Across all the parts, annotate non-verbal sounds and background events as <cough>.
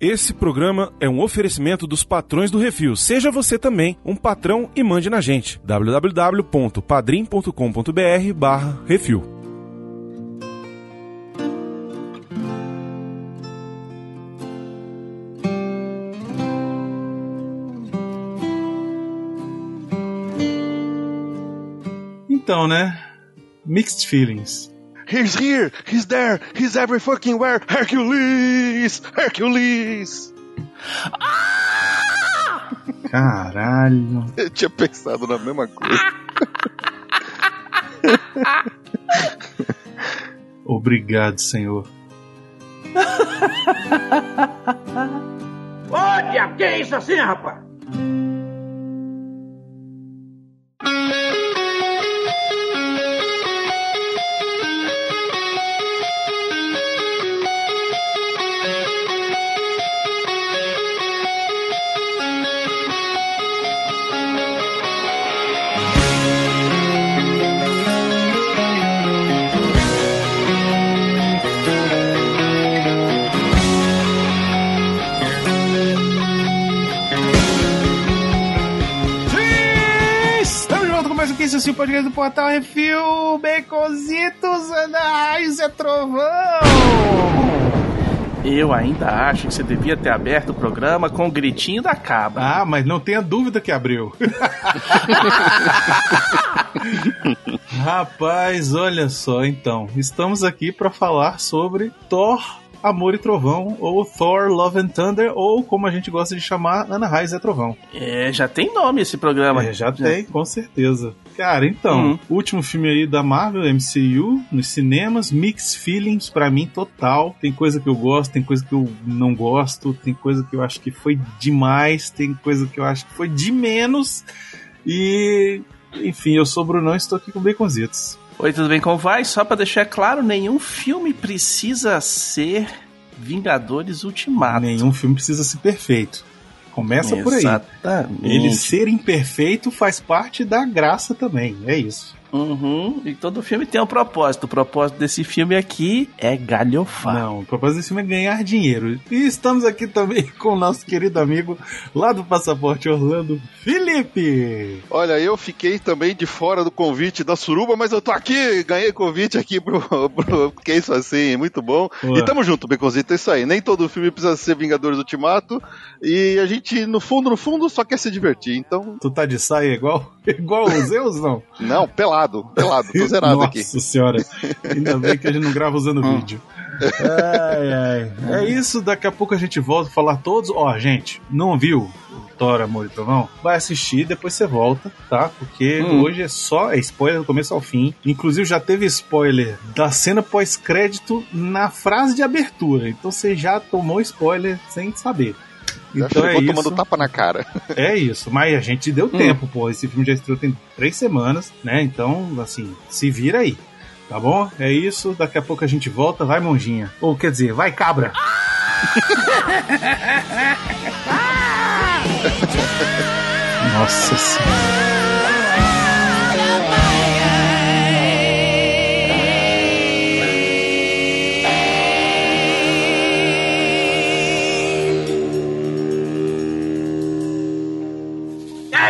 Esse programa é um oferecimento dos patrões do Refil. Seja você também um patrão e mande na gente. www.padrim.com.br barra Refil. Então, né? Mixed feelings. He's here, he's there, he's every fucking where. Hercules! Hercules! Caralho. Eu tinha pensado na mesma coisa. <laughs> Obrigado, Senhor. Olha, que é isso assim, rapaz? Assim, o podcast do Portal Refil, Baconzitos, Anais é Trovão. Eu ainda acho que você devia ter aberto o programa com o gritinho da cabra. Ah, mas não tenha dúvida que abriu. <laughs> Rapaz, olha só, então, estamos aqui para falar sobre Thor Amor e Trovão, ou Thor Love and Thunder, ou como a gente gosta de chamar, Ana Raiz é Trovão. É, já tem nome esse programa. É, já tem, com certeza. Cara, então, Uhum. último filme aí da Marvel, MCU, nos cinemas, Mixed Feelings pra mim total. Tem coisa que eu gosto, tem coisa que eu não gosto, tem coisa que eu acho que foi demais, tem coisa que eu acho que foi de menos. E, enfim, eu sou o Brunão e estou aqui com Baconzitos. Oi, tudo bem? Como vai? Só pra deixar claro, nenhum filme precisa ser Vingadores Ultimato. Nenhum filme precisa ser perfeito. Começa por aí. Exatamente. Ele ser imperfeito faz parte da graça também, é isso. Uhum. E todo filme tem um propósito. O propósito desse filme aqui é galhofar. Não, o propósito desse filme é ganhar dinheiro. E estamos aqui também <laughs> com o nosso querido amigo lá do Passaporte Orlando, Felipe. Olha, eu fiquei também de fora do convite da Suruba, mas eu tô aqui, ganhei convite aqui pro, <laughs> pro que é isso assim, muito bom. Boa. E tamo junto, Beconzito, é isso aí. Nem todo filme precisa ser Vingadores Ultimato. E a gente, no fundo, no fundo, só quer se divertir. Então, Tu tá de saia igual, <laughs> igual os Zeus, não? não, pelado, pelado, tô zerado Nossa aqui. senhora. Ainda bem que a gente não grava usando <laughs> Hum. vídeo. Ai, ai. É isso, daqui a pouco a gente volta a falar todos. Ó, gente, não viu o Thor, Amor e Trovão? Vai assistir, depois você volta, tá? Porque Hum. hoje é só é spoiler do começo ao fim. Inclusive já teve spoiler da cena pós-crédito na frase de abertura. Então você já tomou spoiler sem saber. Já Então é chegou isso. tomando tapa na cara. É isso, mas a gente deu Hum. tempo, pô. Esse filme já estreou tem três semanas, né? Então, assim, se vira aí. Tá bom? É isso. Daqui a pouco a gente volta. Vai, monjinha. Ou quer dizer, vai, cabra. <laughs> Nossa senhora.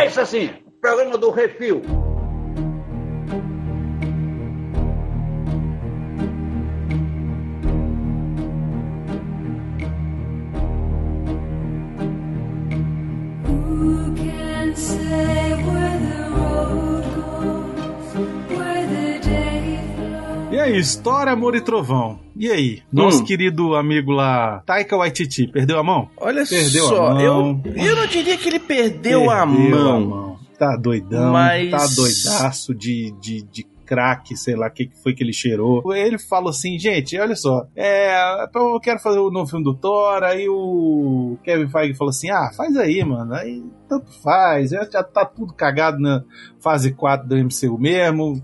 É isso assim, programa do Refil. História, amor e trovão. E aí, nosso Hum. querido amigo lá, Taika Waititi, perdeu a mão? Olha Perdeu só, a mão. eu, eu não diria que ele perdeu, a mão. Tá doidão, Mas- tá doidaço de, de, de crack, sei lá o que foi que ele cheirou. Ele falou assim, gente, olha só, é, eu quero fazer o novo filme do Thor, aí o Kevin Feige falou assim, ah, faz aí, mano, aí tanto faz, já, já tá tudo cagado na fase 4 do MCU mesmo,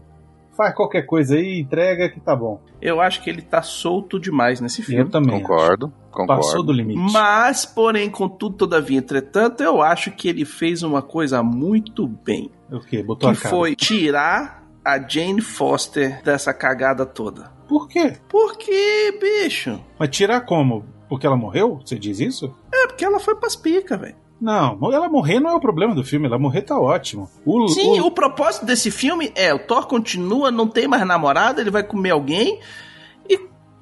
faz qualquer coisa aí, entrega que tá bom. Eu acho que ele tá solto demais nesse Eu filme. também. Concordo, concordo. Passou do limite. Mas, porém, contudo, todavia, entretanto, eu acho que ele fez uma coisa muito bem. O quê? Botou que a cara. foi tirar a Jane Foster dessa cagada toda. Por quê? Por quê, bicho? Mas tirar como? Porque ela morreu? Você diz isso? É, porque ela foi pras pica, velho. Não, ela morrer não é o problema do filme, ela morrer tá ótimo. O, Sim, o- o propósito desse filme é: o Thor continua, não tem mais namorada, ele vai comer alguém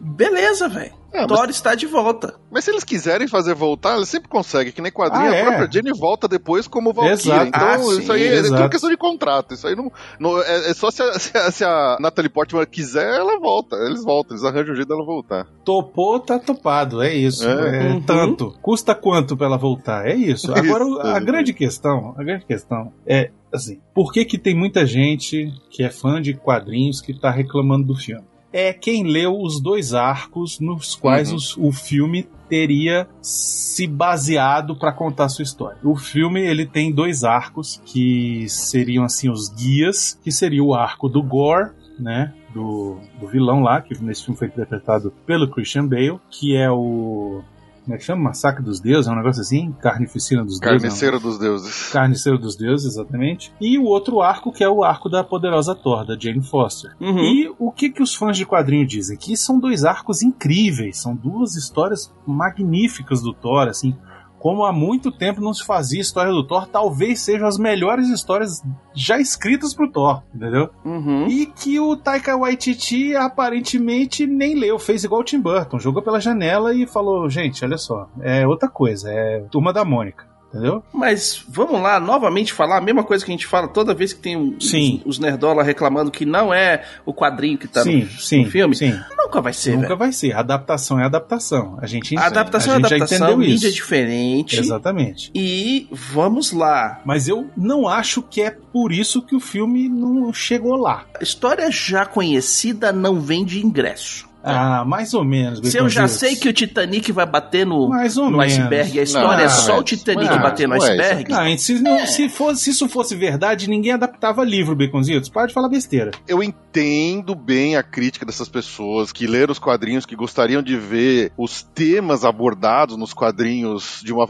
beleza, velho. É, mas- Thor está de volta. Mas se eles quiserem fazer voltar, eles sempre conseguem, que nem quadrinho. Ah, a é? própria Jenny volta depois como Valkyrie. Então, Ah, isso sim, aí é exato. tudo questão de contrato. Isso aí não. não- é, é só se a, se, a, se a Natalie Portman quiser, ela volta. Eles voltam, eles arranjam um jeito dela voltar. topou, tá topado, é isso. É. É, Uhum. Tanto. Custa quanto pra ela voltar? É isso. <laughs> Agora, Isso, a é. grande questão, a grande questão é assim, por que que tem muita gente que é fã de quadrinhos que tá reclamando do filme? É quem leu os dois arcos nos quais Uhum. os- o filme teria se baseado pra contar sua história. O filme ele tem dois arcos que seriam assim os guias, que seria o arco do Gore, né, do, do vilão lá, que nesse filme foi interpretado pelo Christian Bale, que é o como é que chama? Massacre dos Deuses, é um negócio assim? Carnificina dos Deuses. Carniceiro dos deuses. Carniceiro dos Deuses, exatamente. E o outro arco, que é o arco da poderosa Thor, da Jane Foster. Uhum. E o que, que os fãs de quadrinho dizem? Que são dois arcos incríveis, são duas histórias magníficas do Thor, assim. Como há muito tempo não se fazia história do Thor, talvez sejam as melhores histórias já escritas pro Thor, entendeu? Uhum. E que o Taika Waititi aparentemente nem leu, fez igual o Tim Burton, jogou pela janela e falou: gente, olha só, é outra coisa, é Turma da Mônica, entendeu? Mas vamos lá, novamente falar a mesma coisa que a gente fala toda vez que tem um- Sim. os, os nerdola reclamando que não é o quadrinho que tá sim, no, sim, no filme. sim. Nunca vai ser, Nunca velho. vai ser. Adaptação é adaptação. A gente A adaptação a é gente já adaptação, entendeu mídia é isso. diferente. Exatamente. E vamos lá. Mas eu não acho que é por isso que o filme não chegou lá. História já conhecida não vende ingresso. Ah, mais ou menos. Se eu já Baconzitos. sei que o Titanic vai bater no, Mais ou no menos. iceberg, a história Não, é só o Titanic mas- bater no é iceberg. Não, se, não- se, fosse, se isso fosse verdade, ninguém adaptava livro, Baconzitos. Pode falar besteira. Eu entendo bem a crítica dessas pessoas que leram os quadrinhos, que gostariam de ver os temas abordados nos quadrinhos de uma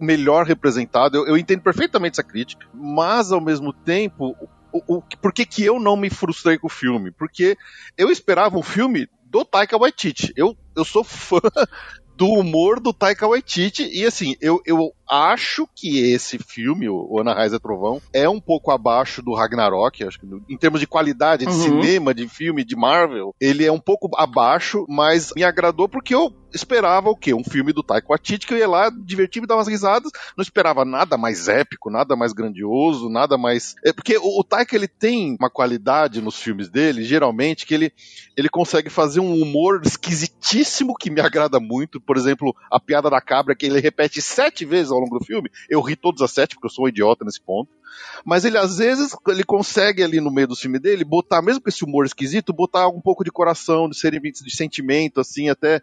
melhor representado. Eu, eu entendo perfeitamente essa crítica, mas ao mesmo tempo, o, o, por que, que eu não me frustrei com o filme? Porque eu esperava um filme do Taika Waititi. Eu, eu sou fã <laughs> do humor do Taika Waititi e assim, eu, eu acho que esse filme, o Ana Raiz é Trovão, é um pouco abaixo do Ragnarok, acho que em termos de qualidade de Uhum. cinema, de filme, de Marvel, ele é um pouco abaixo, mas me agradou porque eu esperava o quê? Um filme do Taika Waititi que eu ia lá divertir, me dar umas risadas, não esperava nada mais épico, nada mais grandioso, nada mais... É porque o, o Taika, ele tem uma qualidade nos filmes dele, geralmente, que ele, ele consegue fazer um humor esquisitíssimo que me <laughs> agrada muito, por exemplo, a piada da cabra que ele repete sete vezes ao longo do filme, eu ri todas as sete, porque eu sou um idiota nesse ponto, mas ele às vezes ele consegue ali no meio do filme dele botar, mesmo com esse humor esquisito, botar um pouco de coração, de, ser- de sentimento, assim, até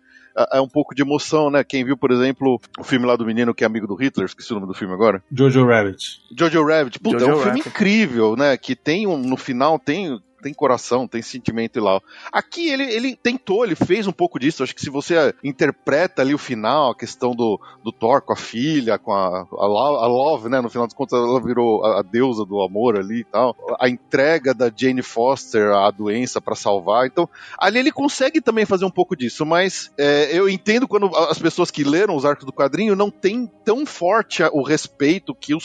é um pouco de emoção, né? Quem viu, por exemplo, o filme lá do menino que é amigo do Hitler, esqueci o nome do filme agora. Jojo Rabbit. Jojo Rabbit, puta, Jojo é um filme Rabbit. incrível, né? Que tem um, no final tem tem coração, tem sentimento e lá. Aqui ele, ele tentou, ele fez um pouco disso. Acho que se você interpreta ali o final, a questão do, do Thor com a filha, com a, a, a Love, né? No final das contas, ela virou a, a deusa do amor ali e tal. A entrega da Jane Foster à doença pra salvar. Então, ali ele consegue também fazer um pouco disso, mas é, eu entendo quando as pessoas que leram os arcos do quadrinho não têm tão forte o respeito que, os,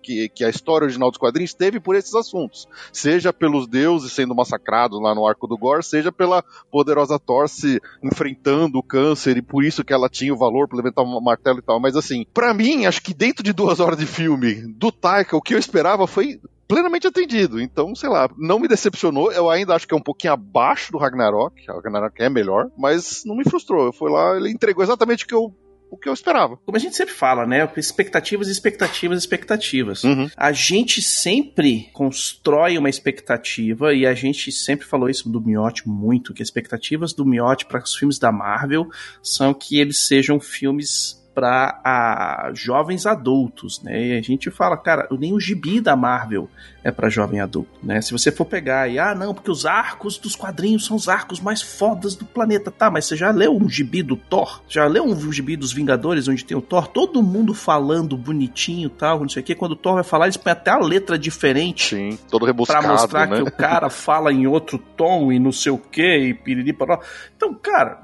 que, que a história original dos quadrinhos teve por esses assuntos. Seja pelos deuses sendo massacrados lá no arco do Gore, seja pela poderosa Thor se enfrentando o câncer e por isso que ela tinha o valor para levantar um martelo e tal. Mas assim, pra mim, acho que dentro de duas horas de filme do Taika, o que eu esperava foi plenamente atendido. Então, sei lá, não me decepcionou. Eu ainda acho que é um pouquinho abaixo do Ragnarok. O Ragnarok é melhor, mas não me frustrou. Eu fui lá, ele entregou exatamente o que eu, o que eu esperava. Como a gente sempre fala, né? Expectativas, expectativas, expectativas. Uhum. A gente sempre constrói uma expectativa e a gente sempre falou isso do Miotti muito, que as expectativas do Miotti para os filmes da Marvel são que eles sejam filmes para jovens adultos, né? E a gente fala, cara, nem o gibi da Marvel é para jovem adulto, né? Se você for pegar e ah, não, porque os arcos dos quadrinhos são os arcos mais fodas do planeta, tá? Mas você já leu um gibi do Thor? Já leu um gibi dos Vingadores onde tem o Thor? Todo mundo falando bonitinho, tal, não sei o quê. Quando o Thor vai falar, eles põem até a letra diferente Sim, todo Pra rebuscado, mostrar né? que o cara fala em outro tom e não sei o que, e piriri paró. Então, cara,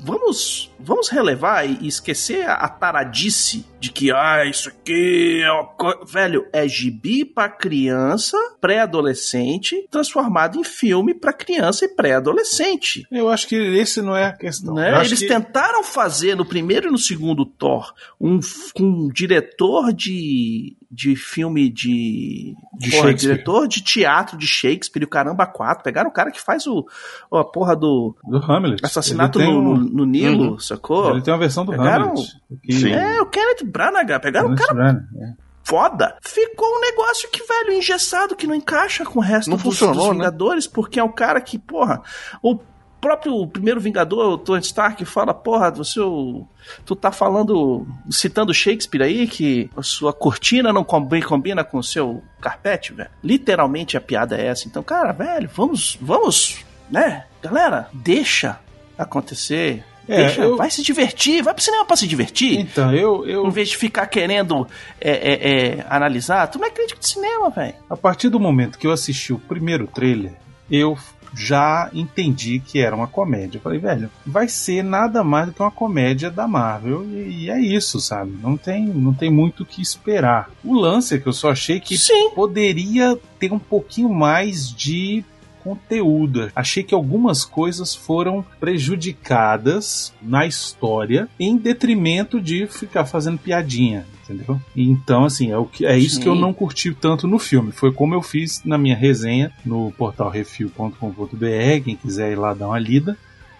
vamos, vamos relevar e esquecer a, taradice de que, ah, isso aqui é uma co... Velho, é gibi pra criança, pré-adolescente, transformado em filme pra criança e pré-adolescente. Eu acho que esse não é a questão. Né? Eles que- tentaram fazer no primeiro e no segundo Thor um, um diretor de, de filme de. De porra, Shakespeare. diretor de teatro de Shakespeare o caramba 4. Pegaram o cara que faz o, o- a porra do do Hamlet. assassinato no, um- no- no Nilo, sacou? Ele tem uma versão do Pegaram- Hamlet. que-. É, o Kenneth Branagh. Pegaram um Kenneth cara Branagh, é. foda. Ficou um negócio que, velho, engessado, que não encaixa com o resto Não dos, funcionou, dos né? Vingadores, porque é um cara que, porra, o próprio primeiro Vingador, o Tony Stark, fala, porra, você, o- tu tá falando, citando Shakespeare aí, que a sua cortina não combi- combina com o seu carpete, velho. Literalmente a piada é essa. Então, cara, velho, vamos, vamos, né, galera, deixa acontecer. É, deixa, eu- vai se divertir, vai pro cinema pra se divertir. Então, eu, eu Em vez de ficar querendo é, é, é, analisar, tu não é crítico de cinema, velho. a partir do momento que eu assisti o primeiro trailer, eu já entendi que era uma comédia. Eu falei, velho, vai ser nada mais do que uma comédia da Marvel e, e é isso, sabe? Não tem, não tem muito o que esperar. O lance é que eu só achei que Sim. poderia ter um pouquinho mais de conteúdo. Achei que algumas coisas foram prejudicadas na história em detrimento de ficar fazendo piadinha, entendeu? Então, assim, é, o que, é isso Sim. que eu não curti tanto no filme. Foi como eu fiz na minha resenha no portal refil.com.br, quem quiser ir lá dar uma lida.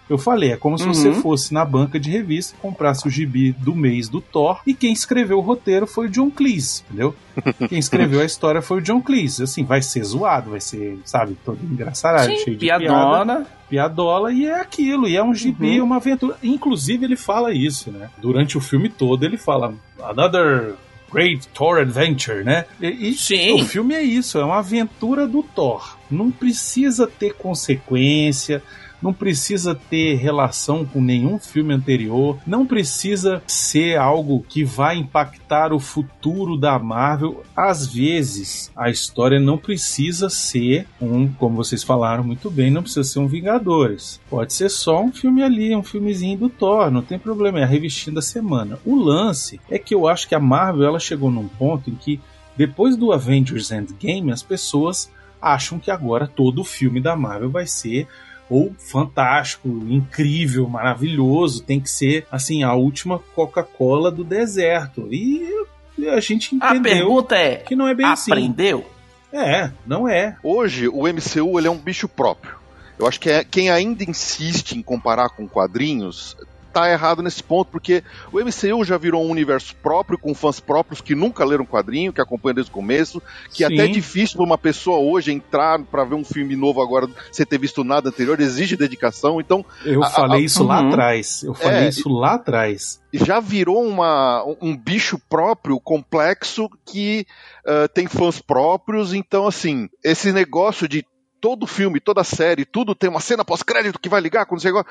Eu falei, é como se você Uhum. fosse na banca de revista, comprasse o gibi do mês do Thor, e quem escreveu o roteiro foi o John Cleese, entendeu? <laughs> Quem escreveu a história foi o John Cleese. Assim, vai ser zoado, vai ser, sabe, todo engraçado, Sim, cheio de piada, piadona. piadola, e é aquilo, e é um gibi, Uhum. uma aventura. Inclusive, ele fala isso, né? Durante o filme todo, ele fala, another great Thor adventure, né? E, e Sim. o filme é isso, é uma aventura do Thor. Não precisa ter consequência, não precisa ter relação com nenhum filme anterior, não precisa ser algo que vai impactar o futuro da Marvel. Às vezes, a história não precisa ser um, como vocês falaram muito bem, não precisa ser um Vingadores. Pode ser só um filme ali, um filmezinho do Thor, não tem problema, é a revistinha da semana. O lance é que eu acho que a Marvel ela chegou num ponto em que depois do Avengers Endgame, as pessoas acham que agora todo o filme da Marvel vai ser ou fantástico, incrível, maravilhoso, tem que ser assim a última Coca-Cola do deserto. E a gente A entendeu pergunta é: que não é bem assim. aprendeu? É, não é. Hoje, o MCU ele é um bicho próprio. Eu acho que é, quem ainda insiste em comparar com quadrinhos tá errado nesse ponto, porque o MCU já virou um universo próprio, com fãs próprios que nunca leram quadrinho, que acompanham desde o começo, que Sim. até é difícil para uma pessoa hoje entrar para ver um filme novo agora, sem ter visto nada anterior, exige dedicação. Então, Eu A- a- falei isso lá Uhum. atrás. Eu falei É, isso lá atrás. já virou uma, um bicho próprio, complexo, que ah, tem fãs próprios. Então, assim, esse negócio de todo filme, toda série, tudo tem uma cena pós-crédito que vai ligar com não sei o que,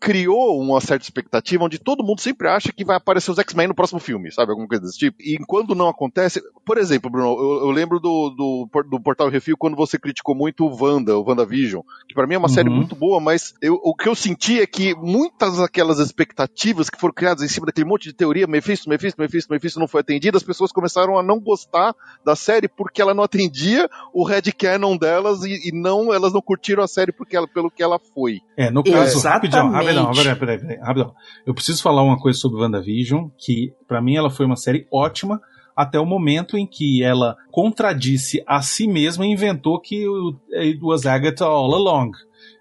criou uma certa expectativa onde todo mundo sempre acha que vai aparecer os X-Men no próximo filme, sabe? Alguma coisa desse tipo. E quando não acontece. Por exemplo, Bruno, eu, eu lembro do, do, do Portal Refil quando você criticou muito o Wanda, o WandaVision, que pra mim é uma Uhum. série muito boa, mas eu- o que eu senti é que muitas daquelas expectativas que foram criadas em cima daquele monte de teoria, Mephisto, Mephisto, Mephisto, Mephisto não foi atendida, as pessoas começaram a não gostar da série porque ela não atendia o headcanon delas e, e não, elas não curtiram a série porque ela, pelo que ela foi. É, no caso, Exatamente. rapidão, rapidão, peraí, peraí, peraí, rapidão. Eu preciso falar uma coisa sobre WandaVision, que pra mim ela foi uma série ótima até o momento em que ela contradisse a si mesma e inventou que o it was Agatha all along.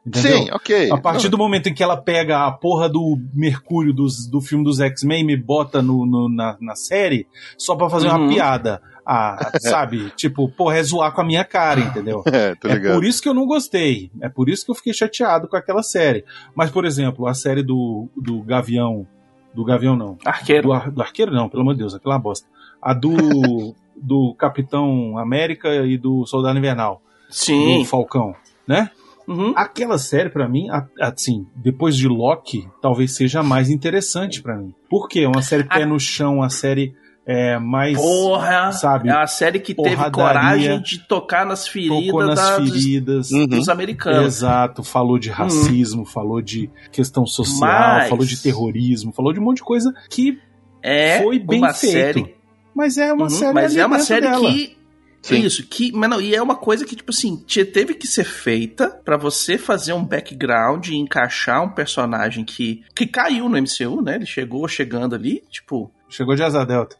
Entendeu? Sim, ok. A partir Não, do momento em que ela pega a porra do Mercúrio dos, do filme dos X-Men e me bota no, no- na, na série só pra fazer uma Uhum. piada. Ah, sabe? tipo, porra, é zoar com a minha cara, entendeu? <laughs> É, tô É ligado. por isso que eu não gostei. É por isso que eu fiquei chateado com aquela série. Mas, por exemplo, a série do, do Gavião. Do Gavião, não. Arqueiro. Do, Ar- do Arqueiro, não, pelo amor de Deus, aquela é bosta. A do, <laughs> do Capitão América e do Soldado Invernal. Sim. Do Falcão, né? Uhum. Aquela série, pra mim, assim, depois de Loki, talvez seja a mais interessante pra mim. Por quê? É uma série pé no chão, uma série é, mais. Porra! sabe, é a série que teve coragem de tocar nas feridas, tocou nas da- dos- feridas. Uhum. dos americanos. Exato, falou de racismo, falou de questão social, Mas- falou de terrorismo, falou de um monte de coisa que É foi bem uma feito. série. Mas é uma Uhum, série mas ali é uma série dela. que. Sim. Isso, que. Mas não, e é uma coisa que, tipo assim, te- teve que ser feita pra você fazer um background e encaixar um personagem que, que caiu no MCU, né? Ele chegou chegando ali, tipo. Chegou de Asa Delta.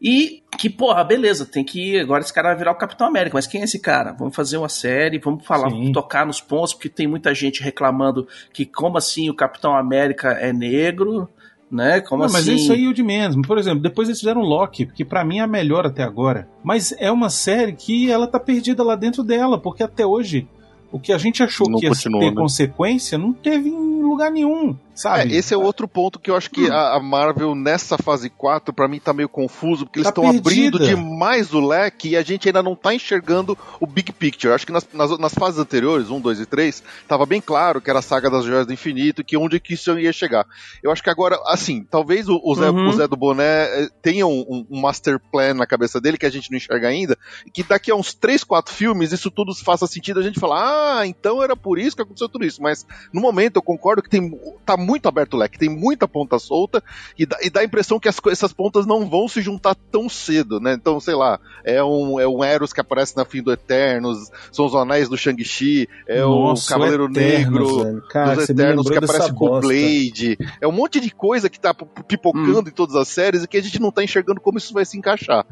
E que, porra, beleza, tem que. Agora esse cara vai virar o Capitão América. Mas quem é esse cara? Vamos fazer uma série, vamos falar, Sim. tocar nos pontos, porque tem muita gente reclamando que, como assim, o Capitão América é negro, né? Como Não, assim. mas isso aí é o de menos. Por exemplo, depois eles fizeram Loki, que pra mim é a melhor até agora. Mas é uma série que ela tá perdida lá dentro dela, porque até hoje o que a gente achou Não que ia ter né? consequência não teve em lugar nenhum, sabe? É, esse é outro ponto que eu acho que a, a Marvel, nessa fase 4, pra mim tá meio confuso, porque eles Tá estão abrindo perdida. demais o leque e a gente ainda não tá enxergando o big picture. Acho que nas, nas, nas fases anteriores, 1, 2 e 3, tava bem claro que era a saga das joias do infinito, que onde que isso ia chegar. Eu acho que agora, assim, talvez o, o Zé, Uhum. o Zé do Boné eh, tenha um, um- master plan na cabeça dele que a gente não enxerga ainda, e que daqui a uns 3, 4 filmes isso tudo faça sentido, a gente fala, ah, então era por isso que aconteceu tudo isso. Mas no momento eu concordo que tem, tá muito aberto o leque, tem muita ponta solta e dá, e dá a impressão que as essas pontas não vão se juntar tão cedo, né? Então, sei lá, é um, é um Eros que aparece na fim do Eternos, são os anéis do Shang-Chi, é Nossa, o Cavaleiro Eternos, Negro. Cara, dos Eternos que aparece com o. Blade. É um monte de coisa que tá pipocando em todas as séries e que a gente não tá enxergando como isso vai se encaixar.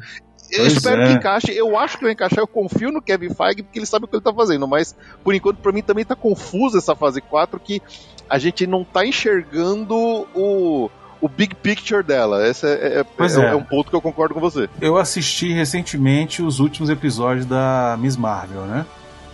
Eu Pois espero é. que encaixe, eu acho que vai encaixar, eu confio no Kevin Feige porque ele sabe o que ele tá fazendo, mas por enquanto pra mim também tá confusa essa fase 4 que a gente não tá enxergando o, o big picture dela. Esse é, é- é- é. é um ponto que eu concordo com você. Eu assisti recentemente os últimos episódios da Miss Marvel, né?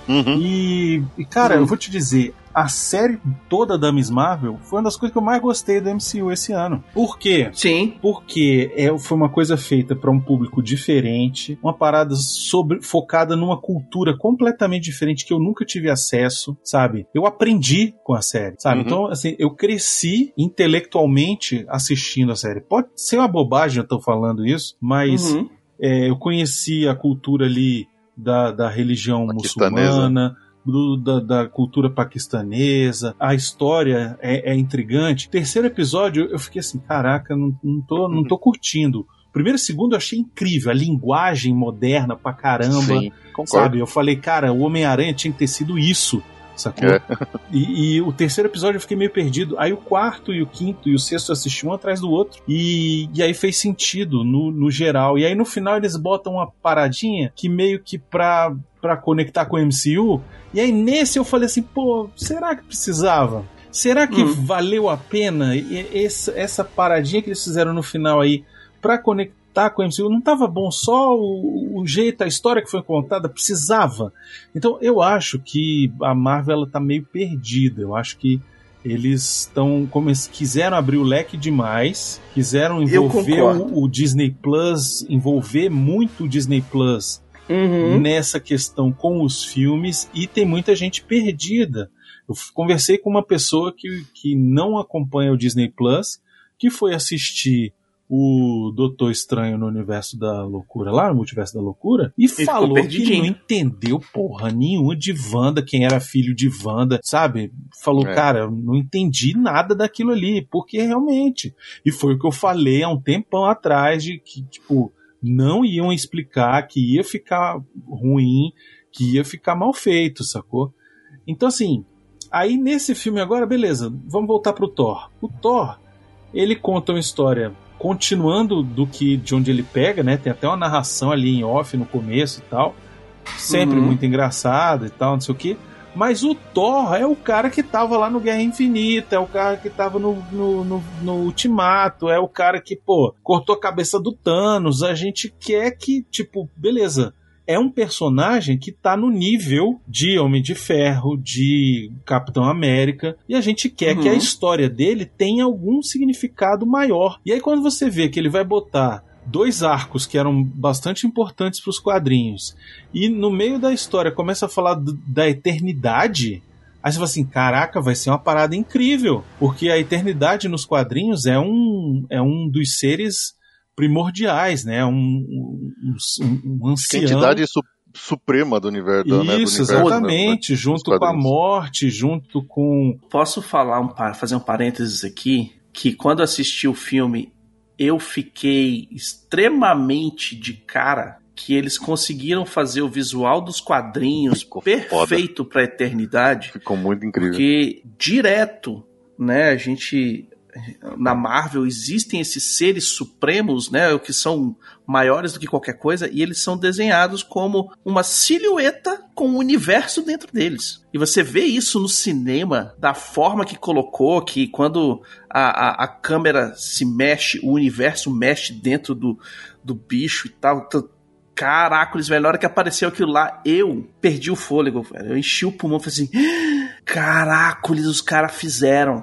Uhum. E, e, cara, eu vou te dizer, a série toda da Miss Marvel foi uma das coisas que eu mais gostei do MCU esse ano. Por quê? Sim. Porque é, foi uma coisa feita para um público diferente, uma parada sobre, focada numa cultura completamente diferente que eu nunca tive acesso, sabe? Eu aprendi com a série, sabe? Uhum. Então, assim, eu cresci intelectualmente assistindo a série. Pode ser uma bobagem eu tô falando isso, mas Uhum. é, eu conheci a cultura ali da, da religião Paquistanesa. muçulmana, do- da, da cultura paquistanesa, a história é, é intrigante. Terceiro episódio, eu fiquei assim, caraca, não, não, tô, não tô curtindo. Primeiro e segundo eu achei incrível, a linguagem moderna pra caramba, Sim, sabe? Eu falei, cara, o Homem-Aranha tinha que ter sido isso, sacou? É. <laughs> E, e o terceiro episódio eu fiquei meio perdido. Aí o quarto e o quinto e o sexto eu assisti um atrás do outro. E, e aí fez sentido no, no geral. E aí no final eles botam uma paradinha que meio que pra, pra conectar com o MCU. E aí nesse eu falei assim, pô, será que precisava? Será que Hum. valeu a pena essa, essa paradinha que eles fizeram no final aí pra conectar com o MCU? Não tava bom só o, o jeito, a história que foi contada? Precisava. Então eu acho que a Marvel ela tá meio perdida. Eu acho que eles estão quiseram abrir o leque demais, quiseram envolver o, o Disney Plus, envolver muito o Disney Plus Uhum. nessa questão com os filmes e tem muita gente perdida. Eu conversei com uma pessoa que, que não acompanha o Disney Plus, que foi assistir o Doutor Estranho no Universo da Loucura, lá no Multiverso da Loucura, e ficou falou que não entendeu porra nenhuma de Wanda, quem era filho de Wanda, sabe? Falou, É. cara, não entendi nada daquilo ali, porque realmente. E foi o que eu falei há um tempão atrás, de que, tipo, não iam explicar, que ia ficar ruim, que ia ficar mal feito, sacou? Então, assim, aí nesse filme agora, beleza, vamos voltar pro Thor. O Thor, ele conta uma história continuando do que de onde ele pega, né? Tem até uma narração ali em off no começo e tal. Sempre Uhum. muito engraçado e tal, não sei o que. Mas o Thor é o cara que tava lá no Guerra Infinita, é o cara que tava no, no, no, no Ultimato, é o cara que, pô, cortou a cabeça do Thanos. A gente quer que, tipo, beleza. É um personagem que tá no nível de Homem de Ferro, de Capitão América, e a gente quer Uhum. que a história dele tenha algum significado maior. E aí, quando você vê que ele vai botar dois arcos que eram bastante importantes para os quadrinhos, e no meio da história começa a falar do- da eternidade, aí você fala assim: caraca, vai ser uma parada incrível, porque a eternidade nos quadrinhos é um, é um dos seres primordiais, né? Um, um, um, um ancião. entidade su- suprema do universo. do- né, do Isso, universo, né, exatamente. junto com a morte, junto com. Posso falar um par- fazer um parênteses aqui que quando assisti o filme eu fiquei extremamente de cara que eles conseguiram fazer o visual dos quadrinhos Ficou perfeito para a eternidade, Ficou muito incrível. porque direto, né, a gente na Marvel existem esses seres supremos, né, que são maiores do que qualquer coisa e eles são desenhados como uma silhueta com um universo dentro deles. E você vê isso no cinema da forma que colocou que quando a, a, a câmera se mexe, o universo mexe dentro do, do bicho e tal. T- Caracoles, velho, na hora que apareceu aquilo lá, eu perdi o fôlego, velho. Eu enchi o pulmão e falei assim: Caracoles, os caras fizeram.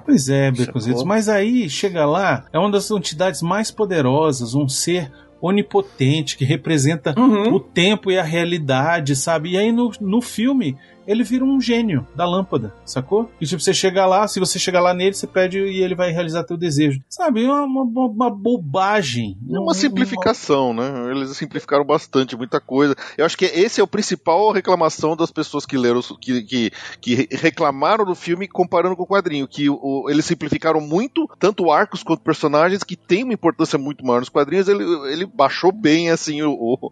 Pois é? Mas aí, chega lá, é uma das entidades mais poderosas, um ser onipotente que representa Uhum. o tempo e a realidade, sabe? E aí no, no filme ele vira um gênio da lâmpada, sacou? E tipo, você chega lá, se você chegar lá nele, você pede e ele vai realizar teu desejo. Sabe? É uma, uma, uma bobagem. É uma simplificação, né? Eles simplificaram bastante, muita coisa. Eu acho que esse é o principal reclamação das pessoas que leram, que, que, que reclamaram do filme comparando com o quadrinho, que o- eles simplificaram muito, tanto arcos quanto personagens, que tem uma importância muito maior nos quadrinhos. Ele, ele baixou bem, assim, o, o,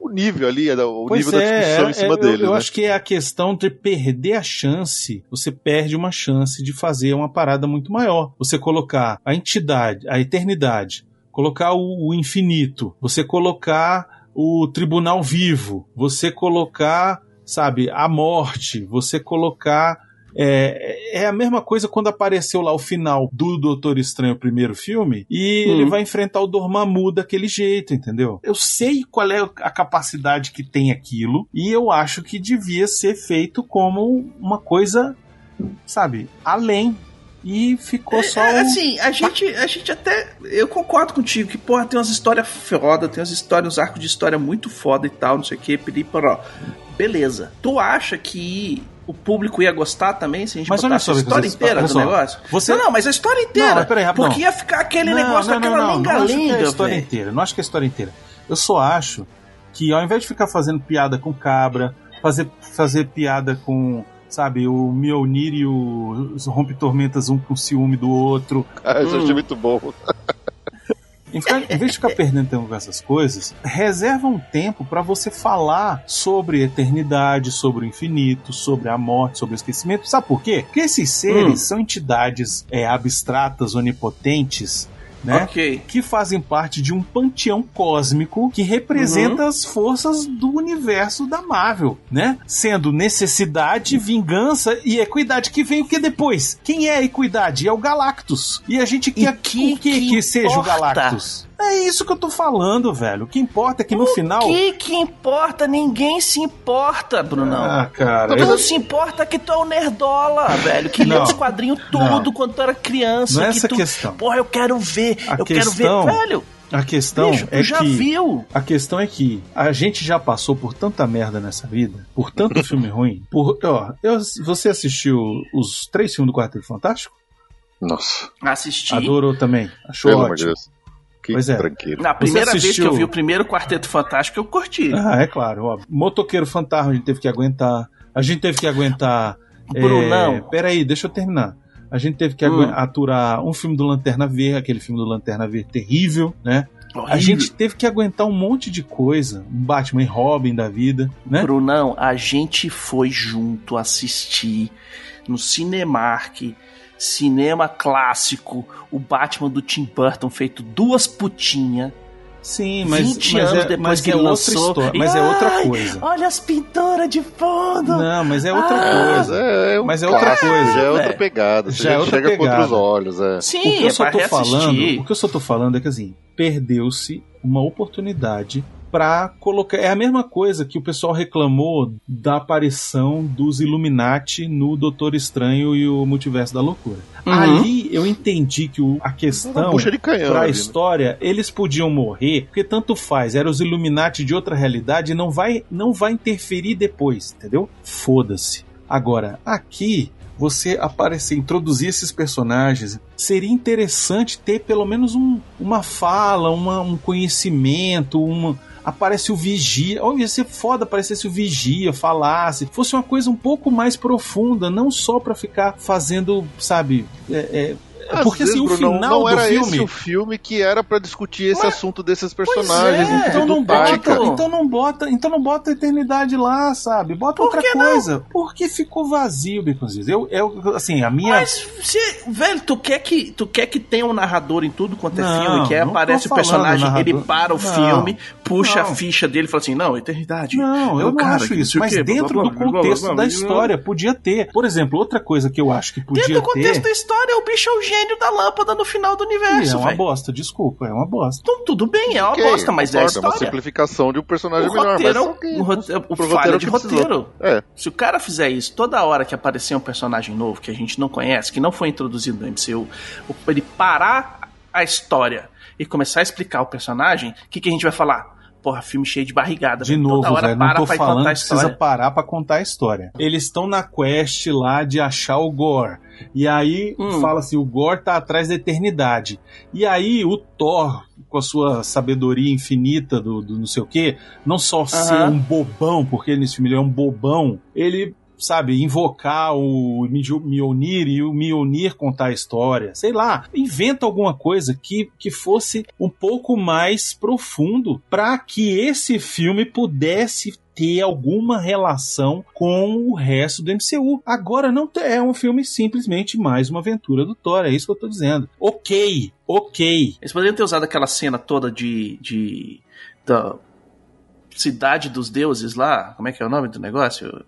o nível ali, o Pois nível da discussão é, em cima é, dele. Eu, eu né? acho que é a questão de perder a chance. Você perde uma chance de fazer uma parada muito maior. Você colocar a entidade, a eternidade, colocar o, o infinito, você colocar o tribunal vivo, você colocar, sabe, a morte, você colocar. É, é a mesma coisa quando apareceu lá o final do Doutor Estranho, o primeiro filme, e Uhum. ele vai enfrentar o Dormammu daquele jeito, entendeu? Eu sei qual é a capacidade que tem aquilo, e eu acho que devia ser feito como uma coisa, sabe, além. E ficou só É, um- assim, a gente, a gente até. Eu concordo contigo que, porra, tem umas histórias foda, tem umas histórias, uns arcos de história muito foda e tal, não sei o que, piriparó. Beleza. Tu acha que o público ia gostar também se a gente Mas olha só, a história Beconzitos, inteira do só, negócio? você- Não, não, mas a história inteira. Não, peraí, rapidão. porque ia ficar aquele Não, negócio, não, não, aquela não, não é a lenga-lenga, história velho. inteira. Não acho que é a história inteira. Eu só acho que ao invés de ficar fazendo piada com cabra, fazer, fazer piada com, sabe, o Mjolnir e o os Rompe-Tormentas um com ciúme do outro, Ah, isso Hum. achei muito bom. Em, ficar- em vez de ficar perdendo tempo com essas coisas, reserva um tempo pra você falar sobre eternidade, sobre o infinito, sobre a morte, sobre o esquecimento. Sabe por quê? Porque esses seres Hum. são entidades é, abstratas, onipotentes, né? Ok. que fazem parte de um panteão cósmico que representa Uhum. as forças do universo da Marvel, né? Sendo necessidade, vingança e equidade que vem o que depois? Quem é a equidade? É o Galactus. E a gente quer que o que, que que seja o? Galactus. É isso que eu tô falando, velho. O que importa é que no final. O que que importa? Ninguém se importa, Brunão. Ah, cara. Tu eu- não se importa que tu é o nerdola, velho, que lê Não. os quadrinhos tudo Não. quando tu era criança. Não é que essa tu, questão. Porra, eu quero ver, A eu questão quero ver. Velho, A questão bicho, tu é já que. viu. A questão é que a gente já passou por tanta merda nessa vida, por tanto filme ruim. Por, ó, eu- você assistiu os três filmes do Quarteto Fantástico? Nossa, Assisti. Adorou também. Achou pelo amor de ótimo. Deus. Que Pois é. tranqueiro. Na primeira vez que assistiu- eu vi o primeiro Quarteto Fantástico, eu curti. Ah, é claro, óbvio. Motoqueiro Fantasma a gente teve que aguentar. A gente teve que aguentar. Brunão. É, peraí, deixa eu terminar. A gente teve que Hum. aturar um filme do Lanterna Verde, aquele filme do Lanterna Verde terrível, né? A Horrível. gente teve que aguentar um monte de coisa. Um Batman e Robin da vida, né? Brunão, a gente foi junto assistir no Cinemark, cinema clássico, o Batman do Tim Burton feito duas putinhas. Sim, mas, 20 mas anos é, depois mas que é ele outra lançou. história. Mas é outra ai, coisa. Olha as pinturas de fundo. Não, mas é outra Ah, coisa. é, é um Mas é outra clássico, coisa, Já é outra velho. pegada. Já é outra chega com pegada. outros olhos. É. Sim, o que eu é só pra tô reassistir. falando, o que eu só tô falando é que assim, perdeu-se uma oportunidade pra colocar. É a mesma coisa que o pessoal reclamou da aparição dos Illuminati no Doutor Estranho e o Multiverso da Loucura. Uhum. Ali eu entendi que o- a questão bucha de canhão. pra ali, né? história, eles podiam morrer, porque tanto faz, eram os Illuminati de outra realidade e não vai, não vai interferir depois, entendeu? Foda-se. Agora, aqui, você aparecer, introduzir esses personagens, seria interessante ter pelo menos um- uma fala, uma- um conhecimento, uma. Aparece o Vigia. Oh, ia ser foda aparecesse o Vigia, falasse. Fosse uma coisa um pouco mais profunda, não só pra ficar fazendo, sabe. é- é- Às porque vezes, assim, o Bruno, final não do era filme. esse o filme que era pra discutir esse Mas- assunto desses Pois personagens. é, então não bota, então não bota, então não bota a eternidade lá, sabe? Bota Por outra que não? coisa. Porque ficou vazio, Baconzitos. Eu, eu, assim, a minha Mas, se, velho, tu quer, que, tu quer que tenha um narrador em tudo quanto é Não, filme, que aí não tô aparece o personagem, ele para o Não, filme, puxa não. a ficha dele e fala assim, não, eternidade. Não, É eu o não cara acho que não isso, o mas dentro blá, do blá, blá, blá, contexto blá, da blá, história podia ter. Por exemplo, outra coisa que eu acho que podia Dentro do contexto ter. da história, o bicho é o gênio da lâmpada no final do E universo, é uma velho. bosta, desculpa, é uma bosta. Então, tudo bem, é uma Ok, bosta, mas é a concordo, uma história. simplificação de um personagem O melhor. roteiro, é mas o roteiro, o falha roteiro de roteiro. É. Se o cara fizer isso toda hora que aparecer um personagem novo que a gente não conhece, que não foi introduzido no MCU, ele parar a história e começar a explicar o personagem, o que, que a gente vai falar? Porra, filme cheio de barrigada. De novo, toda hora velho, não para tô falando que precisa história. parar pra contar a história. Eles estão na quest lá de achar o Gore. E aí Hum. fala assim, o Gore tá atrás da eternidade. E aí o Thor, com a sua sabedoria infinita do, do não sei o que, não só ser um bobão, porque nesse filme ele é um bobão, ele sabe, invocar o Mjo- Mjolnir e o Mjolnir contar a história, sei lá, inventa alguma coisa que, que fosse um pouco mais profundo para que esse filme pudesse ter alguma relação com o resto do MCU. Agora não é um filme simplesmente mais uma aventura do Thor, é isso que eu tô dizendo. Ok, ok. Eles poderiam ter usado aquela cena toda de. de da Cidade dos Deuses lá. Como é que é o nome do negócio?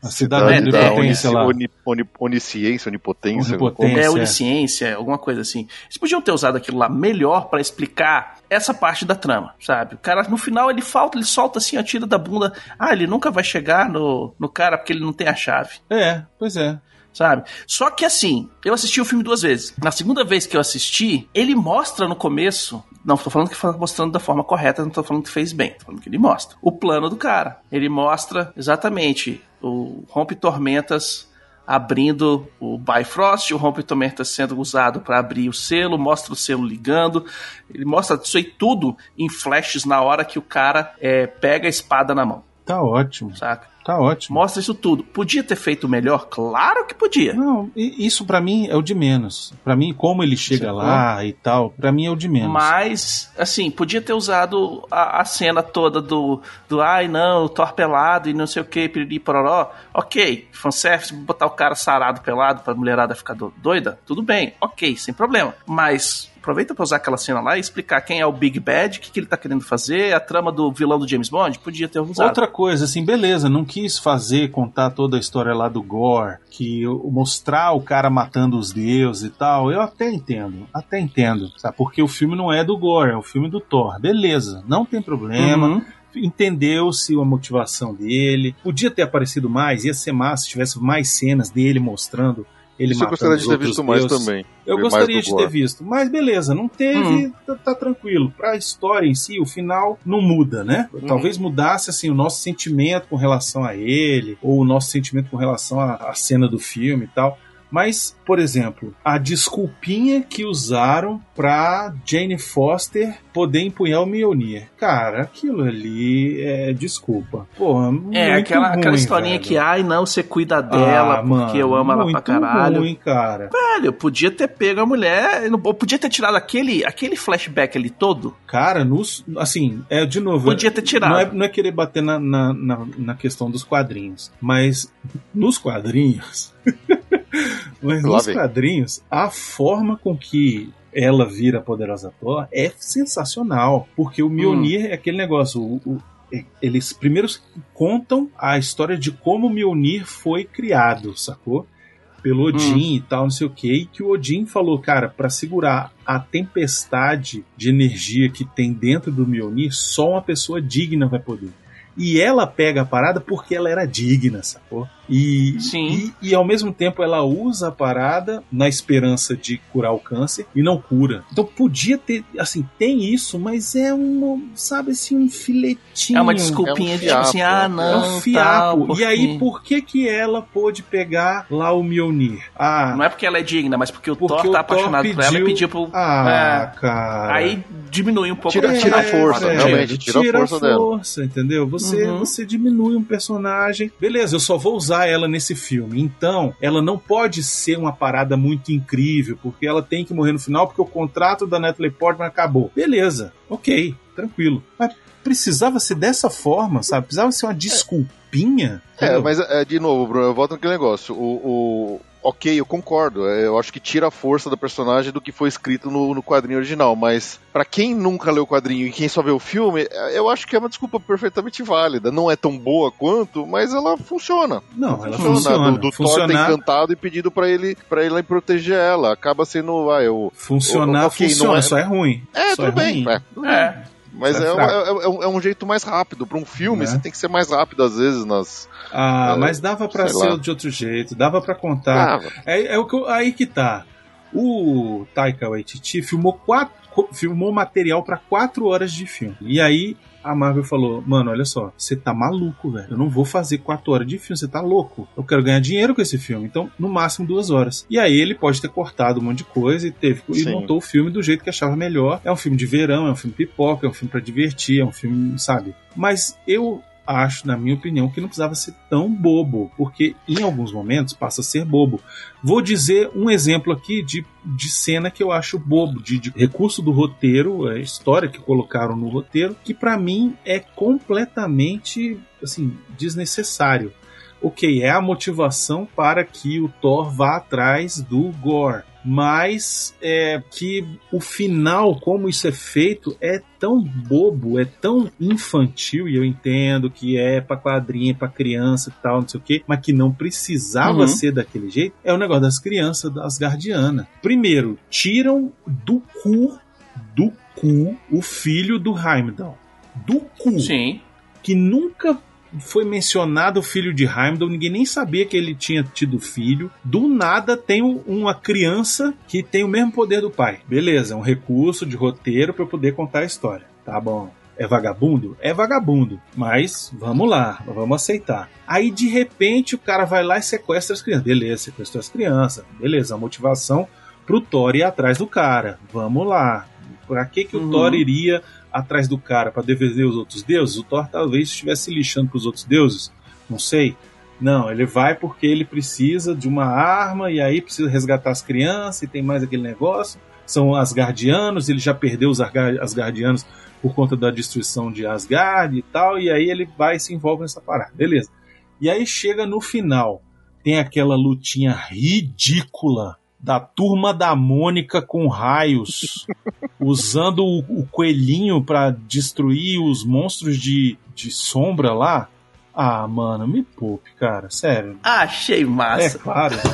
A cidade É, de da potência lá. Oni- oni- onisciência, onipotência. Onipotência. É, é. onisciência, alguma coisa assim. Eles podiam ter usado aquilo lá melhor pra explicar essa parte da trama, sabe? O cara, no final, ele falta, ele solta assim, a tira da bunda. Ah, ele nunca vai chegar no, no cara porque ele não tem a chave. É, pois é. sabe? Só que assim, eu assisti o filme duas vezes. Na segunda vez que eu assisti, ele mostra no começo. Não tô falando que foi mostrando da forma correta, não tô falando que fez bem, tô falando que ele mostra. O plano do cara. Ele mostra exatamente o Rompe Tormentas abrindo o Bifrost, o Rompe Tormentas sendo usado para abrir o selo, mostra o selo ligando. Ele mostra isso aí tudo em flashes na hora que o cara é, pega a espada na mão, Tá ótimo, saca? Tá ótimo. Mostra isso tudo. Podia ter feito melhor? Claro que podia. Não, isso pra mim é o de menos. Pra mim, como ele chega lá e tal, pra mim é o de menos. Mas, assim, podia ter usado a, a cena toda do, do ai não, Thor pelado e não sei o que, piriri pororó. Ok, fanservice, botar o cara sarado pelado pra mulherada ficar do- doida, tudo bem, ok, sem problema. Mas aproveita pra usar aquela cena lá e explicar quem é o Big Bad, o que, que ele tá querendo fazer, a trama do vilão do James Bond, podia ter usado. Outra coisa, assim, beleza, não quis fazer, contar toda a história lá do Gore, que mostrar o cara matando os deuses e tal, eu até entendo, até entendo, sabe? Porque o filme não é do Gore, é o filme do Thor, beleza, não tem problema. Uhum. Entendeu-se a motivação dele. Podia ter aparecido mais, ia ser massa se tivesse mais cenas dele mostrando ele Isso eu gostaria os de ter visto mais deuses. também. Eu Ver gostaria de ter Gore. visto, mas beleza, não teve, tá, tá tranquilo. Pra história em si, o final não muda, né? Talvez mudasse assim o nosso sentimento com relação a ele, ou o nosso sentimento com relação à, à cena do filme e tal. Mas, por exemplo, a desculpinha que usaram pra Jane Foster poder empunhar o Mjolnir. Cara, aquilo ali é desculpa. Porra, É, muito aquela, aquela ruim, historinha velho. que, ai não, você cuida dela Ah, porque eu mano, amo ela pra caralho. ruim, cara. Velho, eu podia ter pego a mulher, eu eu podia ter tirado aquele, aquele flashback ali todo. Cara, nos, assim, é de novo. Podia ter tirado. Não é, não é querer bater na, na, na, na questão dos quadrinhos, mas nos quadrinhos. <laughs> mas Lá nos vem. quadrinhos, a forma com que ela vira a poderosa Thor é sensacional. Porque o Mjolnir é aquele negócio. o- o- eles primeiro contam a história de como o Mjolnir foi criado, sacou? Pelo Odin e tal, não sei o que, e que o Odin falou, cara, pra segurar a tempestade de energia que tem dentro do Mjolnir, só uma pessoa digna vai poder. E ela pega a parada porque ela era digna, sacou? E, Sim. e, e ao mesmo tempo ela usa a parada na esperança de curar o câncer e não cura. Então podia ter, assim, tem isso, mas é um, sabe assim, um filetinho. É uma desculpinha É um de tipo assim, ah, é não. É um tal, fiapo. porque- E aí, por que que ela pôde pegar lá o Mjolnir? Ah, Não é porque ela é digna, mas porque o Porque Thor o tá Thor apaixonado por ela e pediu- pediu pro. ah É. cara. Aí diminui um pouco Tira- tira a É, força, velho, realmente, tira a força dela. força, entendeu? Você, Uhum. você diminui um personagem. Beleza, eu só vou usar ela nesse filme. Então, ela não pode ser uma parada muito incrível, porque ela tem que morrer no final, porque o contrato da Natalie Portman acabou. Beleza, ok, tranquilo. Mas precisava ser dessa forma, sabe? Precisava ser uma desculpinha. É, mas é, de novo, Bruno, eu volto naquele negócio. O, o- ok, eu concordo. é, Eu acho que tira a força da personagem do que foi escrito no, no quadrinho original. Mas pra quem nunca leu o quadrinho e quem só vê o filme, é, eu acho que é uma desculpa perfeitamente válida. Não é tão boa quanto, mas ela funciona. Não, ela funciona. Do, do Thor ter funcionar, encantado e pedido pra ele para ele proteger ela. Acaba sendo, vai, eu. funcionar ok, não funciona, é- só é ruim. É, Só tudo bem. ruim. é, tudo bem. É. Isso é é, um- fraco. é- é um, é um jeito mais rápido. Pra um filme, Né? você tem que ser mais rápido às vezes nas. Ah, É, mas dava sei ser lá. de outro jeito, dava pra contar. Ah, É, é o que eu- aí que tá. O Taika Waititi filmou quatro, filmou material pra quatro horas de filme. E aí a Marvel falou: Mano, olha só, você tá maluco, velho. Eu não vou fazer quatro horas de filme, você tá louco. Eu quero ganhar dinheiro com esse filme. Então, no máximo duas horas. E aí ele pode ter cortado um monte de coisa e teve e Sim. montou o filme do jeito que achava melhor. É um filme de verão, é um filme pipoca, é um filme pra divertir, é um filme, sabe? Mas eu acho, na minha opinião, que não precisava ser tão bobo, porque em alguns momentos passa a ser bobo. Vou dizer um exemplo aqui de, de cena que eu acho bobo, de, de recurso do roteiro, é, história que colocaram no roteiro, que pra mim é completamente assim desnecessário. Ok, é a motivação para que o Thor vá atrás do Gore, mas é que o final, como isso é feito, é tão bobo, é tão infantil, e eu entendo que é pra quadrinha, pra criança e tal, não sei o quê, mas que não precisava Uhum. ser daquele jeito, é o negócio das crianças, das guardianas. Primeiro, tiram do cu, do cu, o filho do Heimdall. Do cu Sim. que nunca foi mencionado o filho de Heimdall, ninguém nem sabia que ele tinha tido filho. Do nada tem um- uma criança que tem o mesmo poder do pai. Beleza, é um recurso de roteiro para poder contar a história. Tá bom. É vagabundo? É vagabundo. Mas vamos lá, vamos aceitar. Aí de repente o cara vai lá e sequestra as crianças. Beleza, sequestrou as crianças. Beleza, a motivação pro Thor ir atrás do cara. Vamos lá. Pra que, que o Uhum. Thor iria atrás do cara para defender os outros deuses? O Thor talvez estivesse se lixando pros outros deuses. Não sei. Não, ele vai porque ele precisa de uma arma e aí precisa resgatar as crianças e tem mais aquele negócio. São Asgardianos, ele já perdeu os Asgar- Asgardianos por conta da destruição de Asgard e tal, e aí ele vai e se envolve nessa parada. Beleza. E aí chega no final, tem aquela lutinha ridícula da turma da Mônica com raios, <laughs> usando o, o coelhinho pra destruir os monstros de, de sombra lá. Ah, mano, me poupe, cara, sério. Achei É massa. claro. <laughs>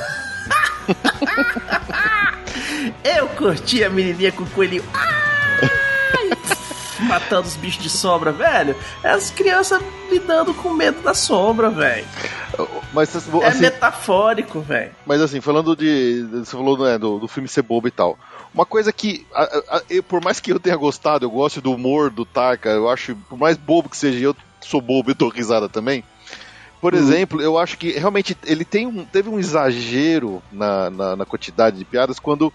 Eu curti a menininha com o coelhinho. Ai! Matando os bichos de sombra, velho. É as crianças lidando com medo da sombra, velho. Mas, assim, É metafórico, velho. mas assim, falando de. Você falou né, do, do filme ser bobo e tal. Uma coisa que, a- a- eu- por mais que eu tenha gostado, eu gosto do humor do Taika, eu acho, por mais bobo que seja, eu sou bobo e dou risada também. Por exemplo, eu acho que realmente ele tem um, teve um exagero na, na, na quantidade de piadas quando.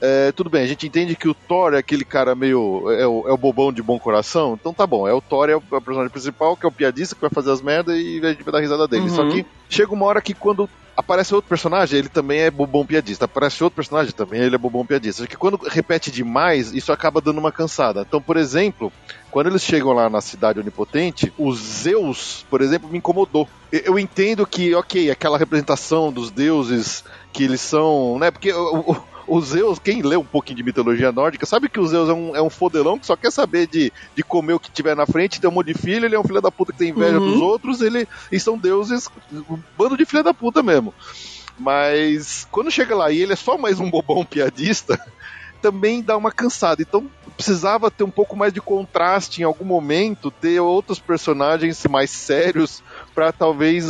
É, tudo bem, a gente entende que o Thor é aquele cara meio. É o, é o bobão de bom coração, então tá bom. É o Thor, é o, é personagem principal, que é o piadista que vai fazer as merdas e a gente vai dar risada dele. Uhum. Só que chega uma hora que quando aparece outro personagem, ele também é bobão piadista. Aparece outro personagem, também ele é bobão piadista. Só que quando repete demais, isso acaba dando uma cansada. Então, por exemplo, quando eles chegam lá na cidade onipotente, o Zeus, por exemplo, me incomodou. Eu- Eu entendo que, ok, aquela representação dos deuses que eles são, né? Porque o, o- o Zeus, quem lê um pouquinho de mitologia nórdica, sabe que o Zeus é um, é um fodelão que só quer saber de, de comer o que tiver na frente, tem um monte de filho, ele é um filho da puta que tem inveja Uhum. dos outros, ele, e são deuses, um bando de filha da puta mesmo. Mas quando chega lá e ele é só mais um bobão piadista, <laughs> também dá uma cansada. Então precisava ter um pouco mais de contraste em algum momento, ter outros personagens mais sérios para talvez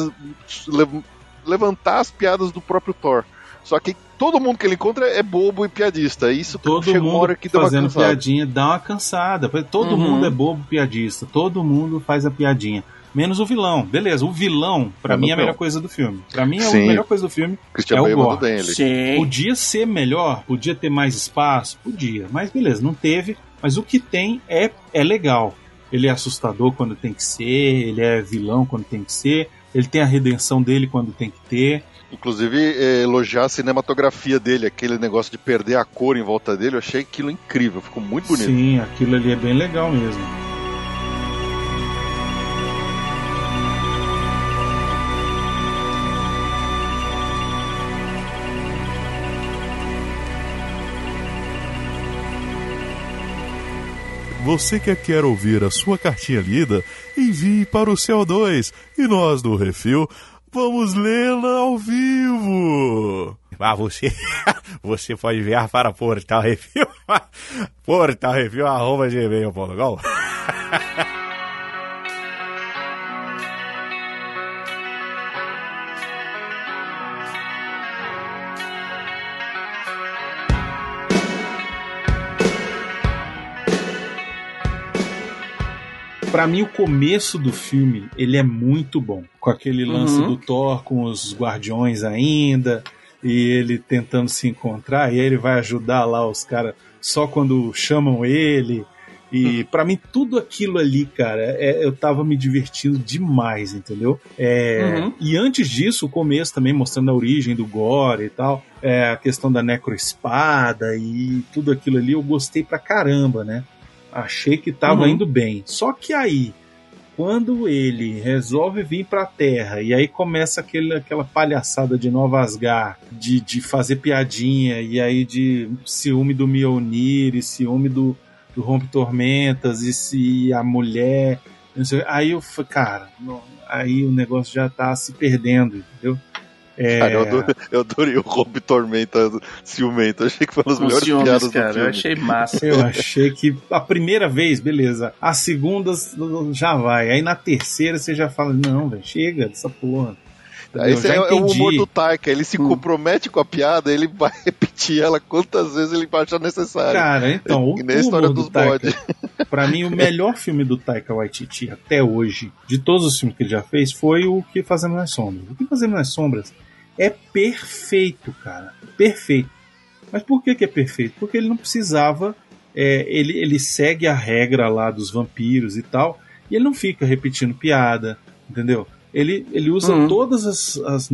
le- levantar as piadas do próprio Thor. Só que todo mundo que ele encontra é bobo e piadista. Isso Todo chega uma mundo hora que dá uma fazendo cansada. piadinha dá uma cansada. Todo Uhum. mundo é bobo piadista. Todo mundo faz a piadinha. Menos o vilão. Beleza, o vilão, pra É mim, é a melhor coisa do filme. Pra mim, é a Sim. melhor coisa do filme. Christian é o Bale mandou Gore. bem. Sim. Podia ser melhor, podia ter mais espaço, podia. Mas beleza, não teve. Mas o que tem é, é legal. Ele é assustador quando tem que ser, ele é vilão quando tem que ser, ele tem a redenção dele quando tem que ter. Inclusive, eh, elogiar a cinematografia dele, aquele negócio de perder a cor em volta dele, eu achei aquilo incrível, ficou muito bonito. Sim, aquilo ali é bem legal mesmo. Você que quer ouvir a sua cartinha lida, envie para o CO2 e nós do Refil vamos lê-la ao vivo. Ah, você, <laughs> você pode enviar para Portal Review, <laughs> Portal <laughs> Pra mim, o começo do filme, ele é muito bom. Com aquele lance Uhum. do Thor com os guardiões ainda, e ele tentando se encontrar, e aí ele vai ajudar lá os caras só quando chamam ele. E pra mim, tudo aquilo ali, cara, é- eu tava me divertindo demais, entendeu? É, Uhum. E antes disso, o começo também mostrando a origem do Gore e tal, é, a questão da necroespada e tudo aquilo ali, eu gostei pra caramba, né? Achei que tava Uhum. indo bem. Só que aí, quando ele resolve vir pra Terra e aí começa aquele, aquela palhaçada de Nova Asgard, de, de fazer piadinha e aí de ciúme do Mjolnir e ciúme do, do Rompe Tormentas e se a mulher. não sei, aí eu falei, cara, não, aí o negócio já tá se perdendo, entendeu? É, Cara, eu, adorei, eu adorei o Rompe Tormenta ciumento. Achei que foi uma das melhores ciúmes, piadas cara. do Eu filme. achei massa. Eu achei que a primeira vez, beleza. A segunda já vai. Aí na terceira você já fala: não, velho, chega dessa porra. Aí Eu Esse é, é o entendi. humor do Taika. Ele se Hum. compromete com a piada, ele vai <laughs> repetir ela quantas vezes ele achar necessário. Cara, então, o Que nem a história dos do bodes. <laughs> pra mim, o melhor filme do Taika Waititi até hoje, de todos os filmes que ele já fez, foi o Que Fazendo nas Sombras. O Que Fazendo nas Sombras é perfeito, cara. Perfeito. Mas por que, que é perfeito? Porque ele não precisava. é, ele, ele segue a regra lá dos vampiros e tal, e ele não fica repetindo piada, entendeu? Ele, ele usa Uhum. todas as, as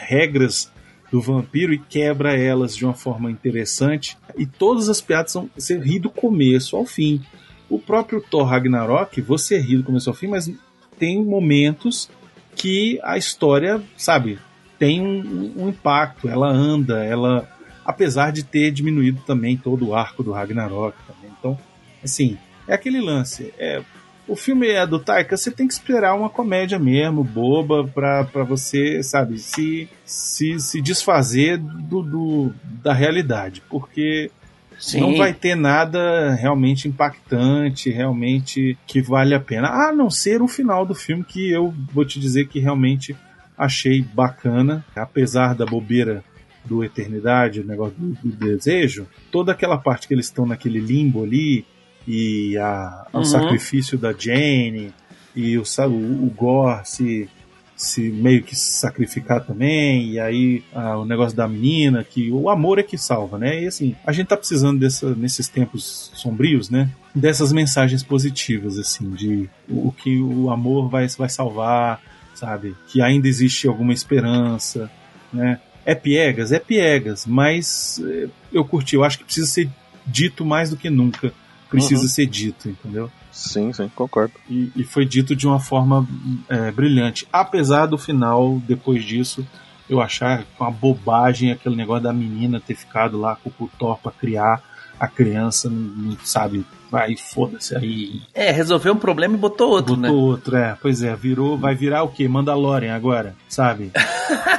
regras do vampiro e quebra elas de uma forma interessante. E todas as piadas são. Você ri do começo ao fim. O próprio Thor Ragnarok, você ri do começo ao fim, mas tem momentos que a história, sabe, tem um, um impacto, ela anda, ela. Apesar de ter diminuído também todo o arco do Ragnarok também. Então, assim, é aquele lance. É, o filme é do Taika, você tem que esperar uma comédia mesmo, boba, pra, pra você, sabe, se, se, se desfazer do, do- da realidade. Porque Sim. não vai ter nada realmente impactante, realmente que vale a pena. A não ser o final do filme, que eu vou te dizer que realmente achei bacana, apesar da bobeira do Eternidade, o negócio do, do desejo, toda aquela parte que eles estão naquele limbo ali, e a, o Uhum. sacrifício da Jane, e o, o, o Gore se, se meio que sacrificar também, e aí ah, o negócio da menina, que o amor é que salva, né? E assim, a gente tá precisando dessa, nesses tempos sombrios, né? Dessas mensagens positivas, assim, de o, o que o amor vai, vai salvar, sabe? Que ainda existe alguma esperança, né? É piegas, é piegas, mas eh, eu curti, eu acho que precisa ser dito mais do que nunca. Precisa Uhum. ser dito, entendeu? Sim, sim, concordo. e, e foi dito de uma forma é, brilhante. Apesar do final, depois disso, eu achar uma bobagem aquele negócio da menina ter ficado lá com o Thor pra criar a criança não, não sabe, vai, foda-se, aí É, resolveu um problema e botou outro, botou né? outro, é, pois é, virou, vai virar o quê? Mandalorian agora, sabe? <laughs>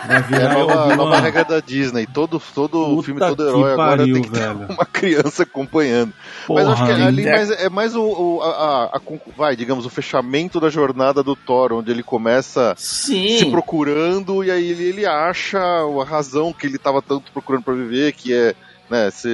Vai É virar a nova, nova regra da Disney. Todo, todo Puta filme, todo herói agora pariu, tem que ter velho. uma criança acompanhando. Mas eu acho que Porra, ali né? mais- é mais o, o- a, a- a vai, digamos, o fechamento da jornada do Thor, onde ele começa Sim. se procurando e aí ele, ele acha a razão que ele estava tanto procurando para viver, que é né, se,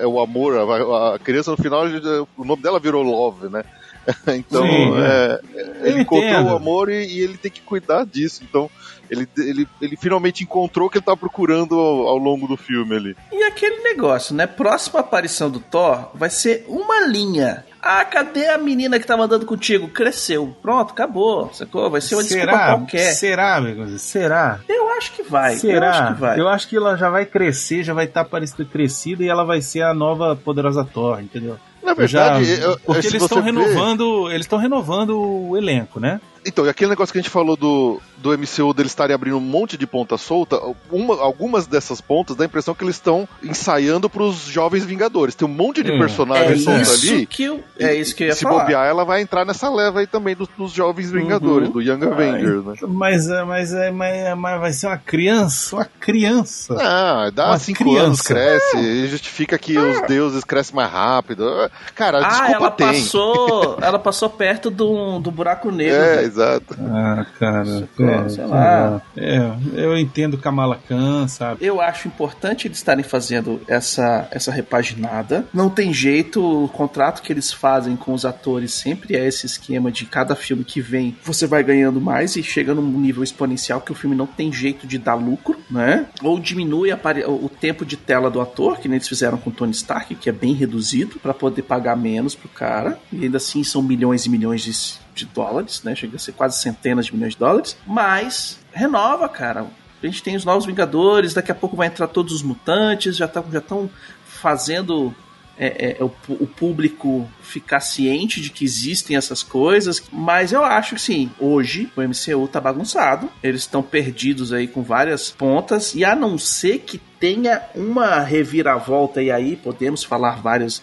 é o amor. A, a criança no final, ele- o nome dela virou Love, né? <laughs> Então, Sim, é, ele Eu encontrou entendo. o amor e, e ele tem que cuidar disso. Então, ele, ele, ele finalmente encontrou o que ele estava procurando ao, ao longo do filme ali. E aquele negócio, né? Próxima aparição do Thor vai ser uma linha. Ah, cadê a menina que tava andando contigo? Cresceu. Pronto, acabou. Sacou? Vai ser uma desculpa será? qualquer. Será, meu? Será? Eu acho que vai. Será? Eu acho que vai. Eu acho que ela já vai crescer, já vai estar parecida crescida e ela vai ser a nova poderosa Thor, entendeu? Na Eu já- verdade, eu- porque se eles estão vê- renovando, eles estão renovando o elenco, né? Então, e aquele negócio que a gente falou do, do MCU deles estarem abrindo um monte de ponta solta, uma- algumas dessas pontas dá a impressão que eles estão ensaiando pros jovens Vingadores. Tem um monte de É. É personagens soltos isso ali. que eu, é isso que eu ia se falar. bobear, ela vai entrar nessa leva aí também dos, dos jovens Vingadores, Uhum. do Young Avengers, né? Mas, é, mas, é, mas, é, mas vai ser uma criança, uma criança. Ah, dá Uma cinco criança. anos, cresce, e justifica que os deuses crescem mais rápido. Cara, Ah, desculpa ela tem. passou, <laughs> ela passou perto do, do buraco negro. É, velho. exato. Ah, cara. É, sei lá. É, eu entendo Kamala Khan, sabe? Eu acho importante eles estarem fazendo essa, essa repaginada. Não tem jeito, o contrato que eles fazem com os atores sempre é esse esquema de cada filme que vem, você vai ganhando mais e chega num nível exponencial que o filme não tem jeito de dar lucro, né? Ou diminui a o tempo de tela do ator, que nem eles fizeram com Tony Stark, que é bem reduzido, pra poder pagar menos pro cara. E ainda assim são milhões e milhões de, de dólares, né? Chega a ser quase centenas de milhões de dólares. Mas renova, cara. A gente tem os novos Vingadores, daqui a pouco vai entrar todos os mutantes, já estão já tão fazendo é, é, o, pu- o público ficar ciente de que existem essas coisas, mas eu acho que sim, hoje o MCU tá bagunçado, eles estão perdidos aí com várias pontas, e a não ser que tenha uma reviravolta, e aí podemos falar várias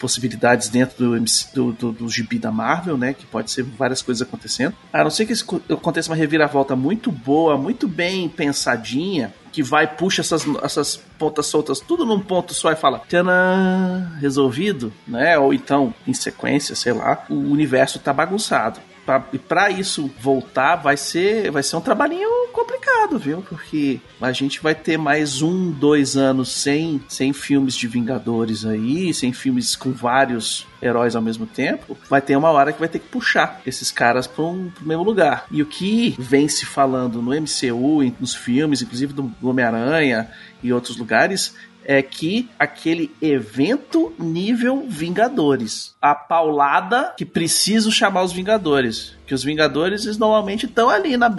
possibilidades dentro do, MC do, do, do gibi da Marvel, né? Que pode ser várias coisas acontecendo. A não ser que aconteça uma reviravolta muito boa, muito bem pensadinha, que vai, puxa essas, essas pontas soltas tudo num ponto só e fala, tchanã, resolvido, né? Ou então, em sequência, sei lá, o universo tá bagunçado. Pra, e pra isso voltar, vai ser, vai ser um trabalhinho complicado, viu? Porque a gente vai ter mais um, dois anos sem, sem filmes de Vingadores aí, sem filmes com vários heróis ao mesmo tempo. Vai ter uma hora que vai ter que puxar esses caras para um pro mesmo lugar. E o que vem se falando no MCU, nos filmes, inclusive do Homem-Aranha e outros lugares, é que aquele evento nível Vingadores. A paulada que preciso chamar os Vingadores. Que os Vingadores eles normalmente estão ali na.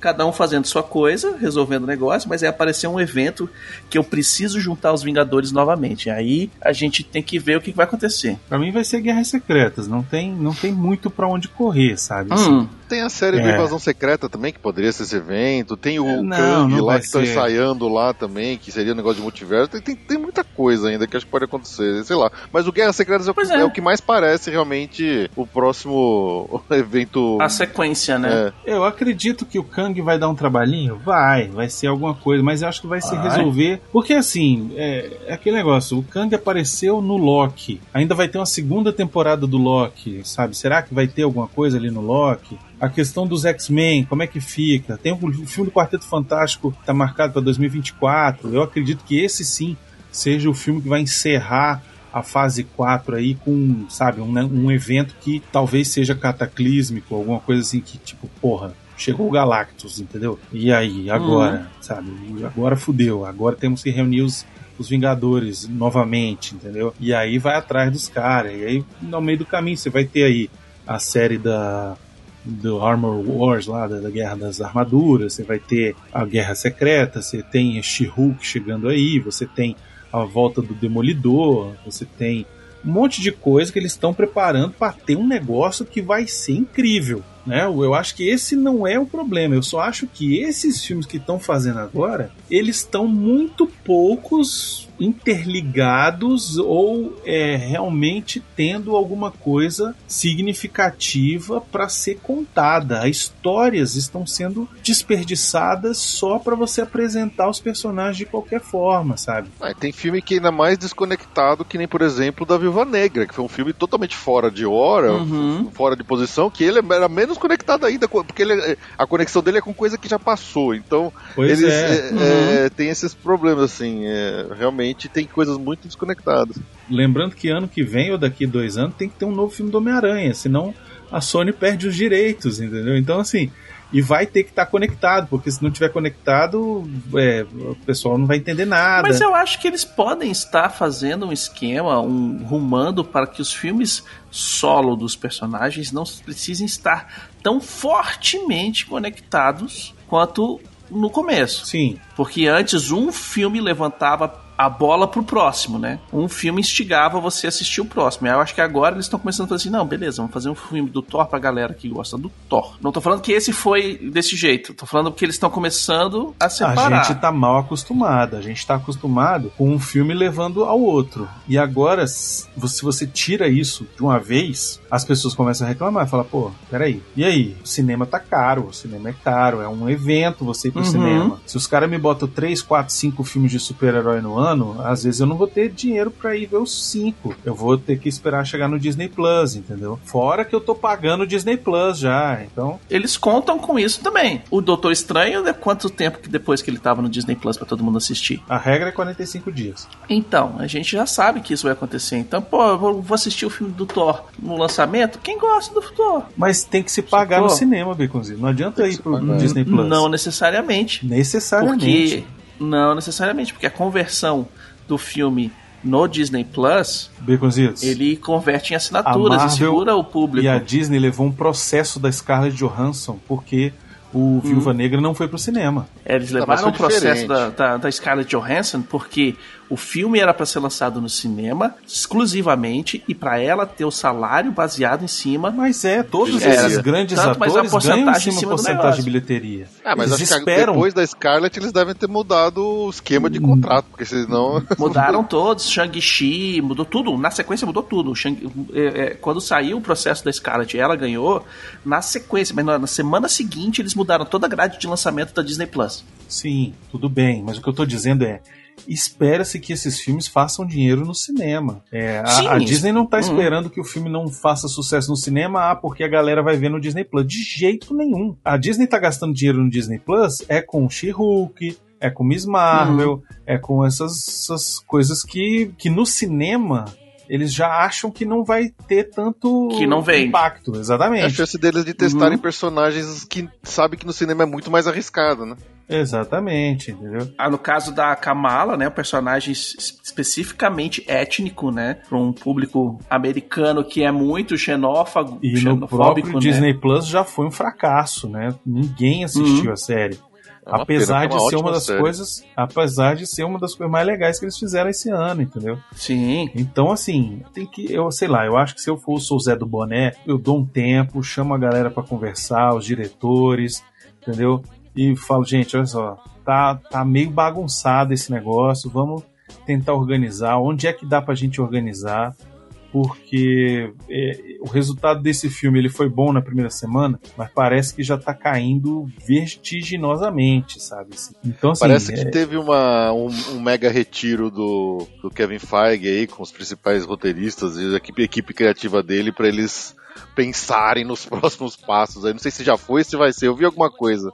Cada um fazendo sua coisa, resolvendo o negócio, mas aí apareceu um evento que eu preciso juntar os Vingadores novamente. Aí a gente tem que ver o que vai acontecer. Pra mim vai ser Guerras Secretas, não tem, não tem muito pra onde correr, sabe? Hum, Tem a série do É. Invasão Secreta também, que poderia ser esse evento. Tem o Não, Kang não lá que estão ensaiando lá também, que seria um negócio de multiverso. Tem, tem, tem muita coisa ainda que acho que pode acontecer, sei lá. Mas o Guerra Secretas é o, que, Pois é. é o que mais parece realmente o próximo <laughs> evento. a sequência, né? É. Eu acredito que o Kang vai dar um trabalhinho? Vai, vai ser alguma coisa, mas eu acho que vai se Vai. resolver. Porque assim, é, é aquele negócio: o Kang apareceu no Loki. Ainda vai ter uma segunda temporada do Loki, sabe? Será que vai ter alguma coisa ali no Loki? A questão dos X-Men, como é que fica? Tem o filme do Quarteto Fantástico que tá marcado para 2024. Eu acredito que esse sim seja o filme que vai encerrar a fase 4 aí com, sabe, um, um evento que talvez seja cataclísmico, alguma coisa assim que, tipo, porra, chegou o Galactus, entendeu? E aí, agora, sabe? E Agora fudeu, agora temos que reunir os, os Vingadores novamente, entendeu? E aí vai atrás dos caras, e aí no meio do caminho você vai ter aí a série da do Armor Wars lá, da, da Guerra das Armaduras, você vai ter a Guerra Secreta, você tem She-Hulk chegando aí, você tem a volta do Demolidor, você tem um monte de coisa que eles estão preparando para ter um negócio que vai ser incrível. né? Eu acho que esse não é o problema. Eu só acho que esses filmes que estão fazendo agora, eles estão muito poucos interligados ou é, realmente tendo alguma coisa significativa para ser contada. As histórias estão sendo desperdiçadas só para você apresentar os personagens de qualquer forma, sabe? Ah, tem filme que é ainda mais desconectado que nem, por exemplo, da Viúva Negra, que foi um filme totalmente fora de hora, Uhum. fora de posição, que ele era menos conectado ainda, porque ele- a conexão dele é com coisa que já passou. Então, Pois eles é. é, é, tem esses problemas, assim. é, realmente tem coisas muito desconectadas. Lembrando que ano que vem ou daqui dois anos tem que ter um novo filme do Homem-Aranha, senão a Sony perde os direitos, entendeu? Então, assim, e vai ter que estar conectado, porque se não tiver conectado, é, o pessoal não vai entender nada. Mas eu acho que eles podem estar fazendo um esquema, um rumando para que os filmes solo dos personagens não precisem estar tão fortemente conectados quanto no começo. Sim, Porque antes um filme levantava a bola pro próximo, né? Um filme instigava você a assistir o próximo. E eu acho que agora eles estão começando a fazer assim, não, beleza, vamos fazer um filme do Thor pra galera que gosta do Thor. Não tô falando que esse foi desse jeito, tô falando que eles estão começando a separar. a gente tá mal acostumado. A gente tá acostumado com um filme levando ao outro. E agora, se você, você tira isso de uma vez, as pessoas começam a reclamar. Fala, pô, peraí. E aí? O cinema tá caro. O cinema é caro. É um evento você ir pro Uhum. cinema. Se os caras me botam 3, 4, 5 filmes de super-herói no ano, às vezes eu não vou ter dinheiro pra ir ver os 5. Eu vou ter que esperar chegar no Disney Plus, entendeu? Fora que eu tô pagando o Disney Plus já. Então, Eles contam com isso também. O Doutor Estranho, né, quanto tempo que depois que ele tava no Disney Plus pra todo mundo assistir? a regra é 45 dias. Então, a gente já sabe que isso vai acontecer. Então, pô, eu vou assistir o filme do Thor no lançamento. Quem gosta do Thor? Mas tem que se pagar no cinema, Baconzinho. Não adianta ir pro pagar. Disney Plus. Não necessariamente. Necessariamente. Porque. Não necessariamente, porque a conversão do filme no Disney Plus, Baconzitos. ele converte em assinaturas e segura o público. E a Disney levou um processo da Scarlett Johansson porque o Viúva Negra não foi pro cinema. É, Eles Não, levaram o foi processo da, da, da Scarlett Johansson porque o filme era para ser lançado no cinema exclusivamente e para ela ter o salário baseado em cima. Mas é, todos Era. esses grandes Tanto, mas a atores ganham em porcentagem em cima cima do porcentagem de bilheteria. Ah, mas Eles acho que esperam. depois da Scarlett eles devem ter mudado o esquema de contrato, porque senão. <laughs> Mudaram todos, Shang-Chi, mudou tudo. Na sequência mudou tudo. Shang- é, é, quando saiu o processo da Scarlett ela ganhou, na sequência, mas na, na semana seguinte eles mudaram toda a grade de lançamento da Disney Plus. Sim, tudo bem, mas o que eu tô dizendo é. Espera-se que esses filmes façam dinheiro no cinema. É, a, a Disney não tá Uhum. esperando que o filme não faça sucesso no cinema, ah, porque a galera vai ver no Disney Plus. De jeito nenhum. A Disney tá gastando dinheiro no Disney Plus é com She-Hulk, é com Miss Marvel, Uhum. é com essas, essas coisas que, que no cinema eles já acham que não vai ter tanto Que não vende. impacto. É a Exatamente. chance deles de testarem Uhum. personagens que sabe que no cinema é muito mais arriscado, né? Exatamente, entendeu? Ah, no caso da Kamala, né, o personagem es- especificamente étnico, né, para um público americano que é muito xenófago, E no xenofóbico, próprio né? Disney Plus já foi um fracasso, né? Ninguém assistiu Uhum. a série. É apesar pena, é de ser uma das série. coisas, apesar de ser uma das coisas mais legais que eles fizeram esse ano, entendeu? Sim. Então assim, tem que, eu sei lá, eu acho que se eu fosse o Zé do Boné, eu dou um tempo, chamo a galera pra conversar, os diretores, entendeu? E falo, gente, olha só, tá tá meio bagunçado esse negócio, vamos tentar organizar, onde é que dá pra gente organizar? porque é, o resultado desse filme ele foi bom na primeira semana, mas parece que já tá caindo vertiginosamente, sabe? assim. Então, assim, Parece é, que teve uma, um, um mega retiro do, do Kevin Feige aí com os principais roteiristas e a equipe, a equipe criativa dele pra eles pensarem nos <laughs> próximos passos. Aí não sei se já foi, se vai ser. Eu vi alguma coisa.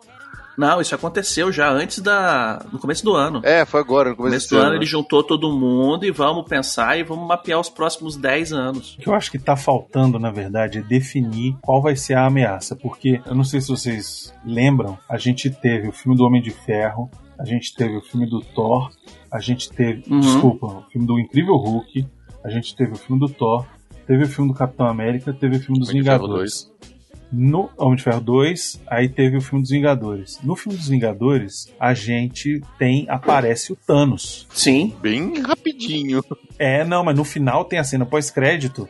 Não, isso aconteceu já antes da. no começo do ano. É, foi agora, no No começo começo desse do ano ano. ele juntou todo mundo e vamos pensar e vamos mapear os próximos 10 anos. O que eu acho que tá faltando, na verdade, é definir qual vai ser a ameaça. Porque, eu não sei se vocês lembram, a gente teve o filme do Homem de Ferro, a gente teve o filme do Thor, a gente teve. Uhum. Desculpa, o filme do Incrível Hulk, a gente teve o filme do Thor, teve o filme do Capitão América, teve o filme dos Vingadores. No Homem de Ferro 2, aí teve o filme dos Vingadores. No filme dos Vingadores, a gente tem. aparece o Thanos. Sim. Bem rapidinho. É, não, mas no final tem a cena pós-crédito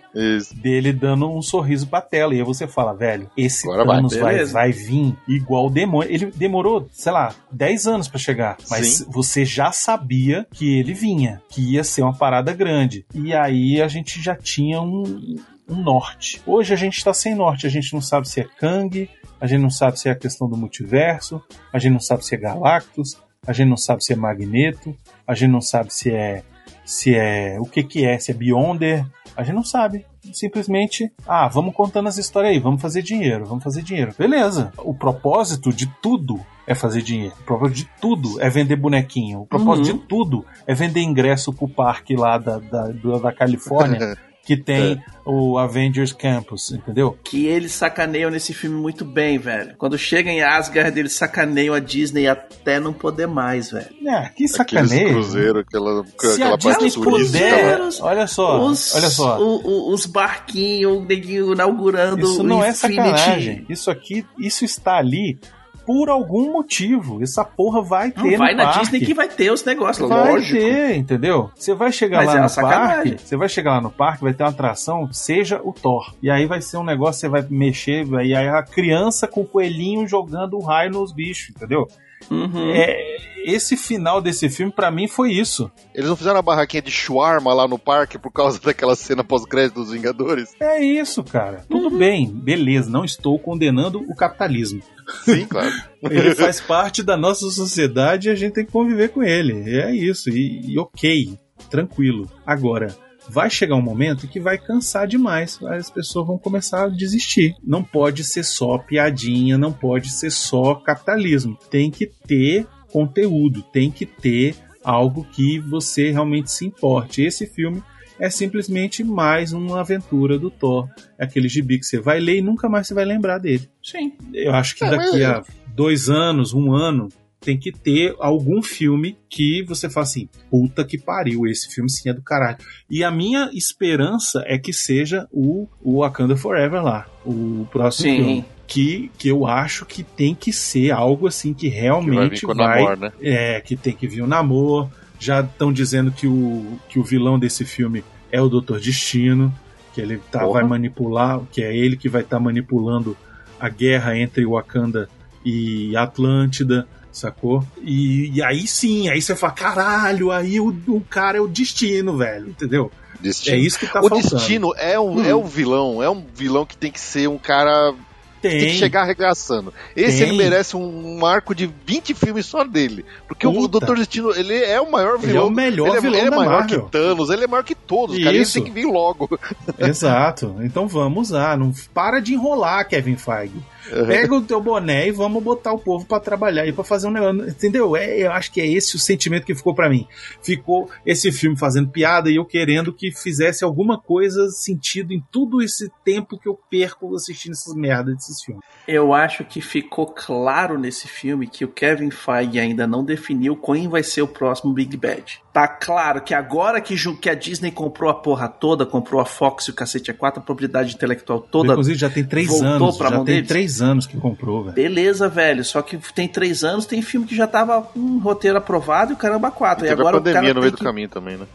dele dando um sorriso pra tela. E aí você fala, velho, esse Agora vai, Thanos vai, beleza. vai vir igual o demônio. Ele demorou, sei lá, 10 anos pra chegar. Mas Sim. você já sabia que ele vinha, que ia ser uma parada grande. E aí a gente já tinha um, um norte. Hoje a gente tá sem norte. A gente não sabe se é Kang, a gente não sabe se é a questão do multiverso, a gente não sabe se é Galactus, a gente não sabe se é Magneto, a gente não sabe se é se é o que que é, se é Beyonder, a gente não sabe. Simplesmente, ah, vamos contando as histórias aí, vamos fazer dinheiro, vamos fazer dinheiro. Beleza. O propósito de tudo é fazer dinheiro. O propósito de tudo é vender bonequinho. O propósito Uhum. de tudo é vender ingresso pro parque lá da, da, da Califórnia <laughs> que tem o Avengers Campus, entendeu? Que eles sacaneiam nesse filme muito bem, velho. Quando chega em Asgard, eles sacaneiam a Disney até não poder mais, velho. É, que Aqueles sacaneio. cruzeiros, aquela, Se a aquela parte Disney turística puder. Os- olha só, os, olha só. o- o- os barquinhos, o neguinho inaugurando Isso o não é Infinity. sacanagem. Isso aqui, isso está ali por algum motivo. Essa porra vai ter Não no vai na parque. Disney que vai ter os negócios, Vai lógico. ter, entendeu? Você vai chegar Mas lá é no sacanagem. parque, você vai chegar lá no parque, vai ter uma atração, seja o Thor. E aí vai ser um negócio, você vai mexer, e aí a criança com o coelhinho jogando um raio nos bichos, entendeu? Uhum. É, esse final desse filme, pra mim, foi isso. Eles não fizeram a barraquinha de shawarma lá no parque por causa <laughs> daquela cena pós-crédito dos Vingadores? É isso, cara. Tudo Uhum. bem, beleza. Não estou condenando o capitalismo. Sim, claro. <laughs> Ele faz parte da nossa sociedade e a gente tem que conviver com ele. É isso. E, e ok, tranquilo. Agora, vai chegar um momento que vai cansar demais. As pessoas vão começar a desistir. Não pode ser só piadinha, não pode ser só capitalismo. Tem que ter conteúdo, tem que ter algo que você realmente se importe. Esse filme é simplesmente mais uma aventura do Thor. É aquele gibi que você vai ler e nunca mais você vai lembrar dele. Sim. Eu acho que É, daqui a dois anos, um ano, tem que ter algum filme que você fala assim: puta que pariu, esse filme sim é do caralho. E a minha esperança é que seja o, o Wakanda Forever lá, o próximo Sim. filme. Que, que eu acho que tem que ser algo assim que Que vai realmente com o vai. Namor, né? É, que tem que vir o Namor. Já estão dizendo que o, que o vilão desse filme é o Doutor Destino, que ele tá, Porra. vai manipular, que é ele que vai estar manipulando a guerra entre Wakanda e Atlântida, sacou? E, e aí sim, aí você fala, caralho, aí o, o cara é o destino, velho, entendeu? Destino. É isso que tá o faltando. Destino é um, é um vilão, é um vilão que tem que ser um cara. tem, Tem que chegar arregaçando. Esse Tem. ele merece um, um arco de 20 filmes só dele. Porque o Puta. Doutor Destino, ele é o maior Ele é vilão. o melhor ele é, vilão ele é maior Marvel. que Thanos, ele é maior que todos, cara. e Ele Isso. tem que vir logo. <laughs> Exato. Então vamos lá, não para de enrolar, Kevin Feige. Pega o teu boné e vamos botar o povo pra trabalhar aí, pra fazer um negócio. Entendeu? É, eu acho que é esse o sentimento que ficou pra mim. Ficou esse filme fazendo piada e eu querendo que fizesse alguma coisa sentido em tudo esse tempo que eu perco assistindo essas merdas desses filmes. Eu acho que ficou claro nesse filme que o Kevin Feige ainda não definiu quem vai ser o próximo Big Bad. Tá claro que agora que, que a Disney comprou a porra toda, comprou a Fox e o cacete a quatro, a propriedade intelectual toda, Inclusive já tem três voltou anos. pra Já mão tem deles? três anos que comprou, velho. beleza, velho. Só que tem três anos, tem filme que já tava com um roteiro aprovado e o caramba quatro. E, Teve agora a pandemia o cara no tem meio do que caminho também, né?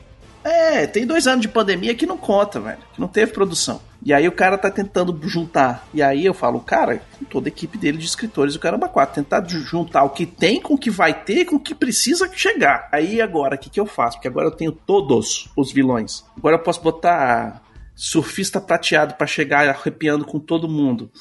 É, tem dois anos de pandemia que não conta, velho. Que não teve produção. E aí o cara tá tentando juntar. E aí eu falo, cara, toda a equipe dele de escritores, o caramba, quatro, tentar ju- juntar o que tem com o que vai ter com o que precisa chegar. Aí agora, o que, que eu faço? Porque agora eu tenho todos os vilões. Agora eu posso botar surfista prateado pra chegar arrepiando com todo mundo.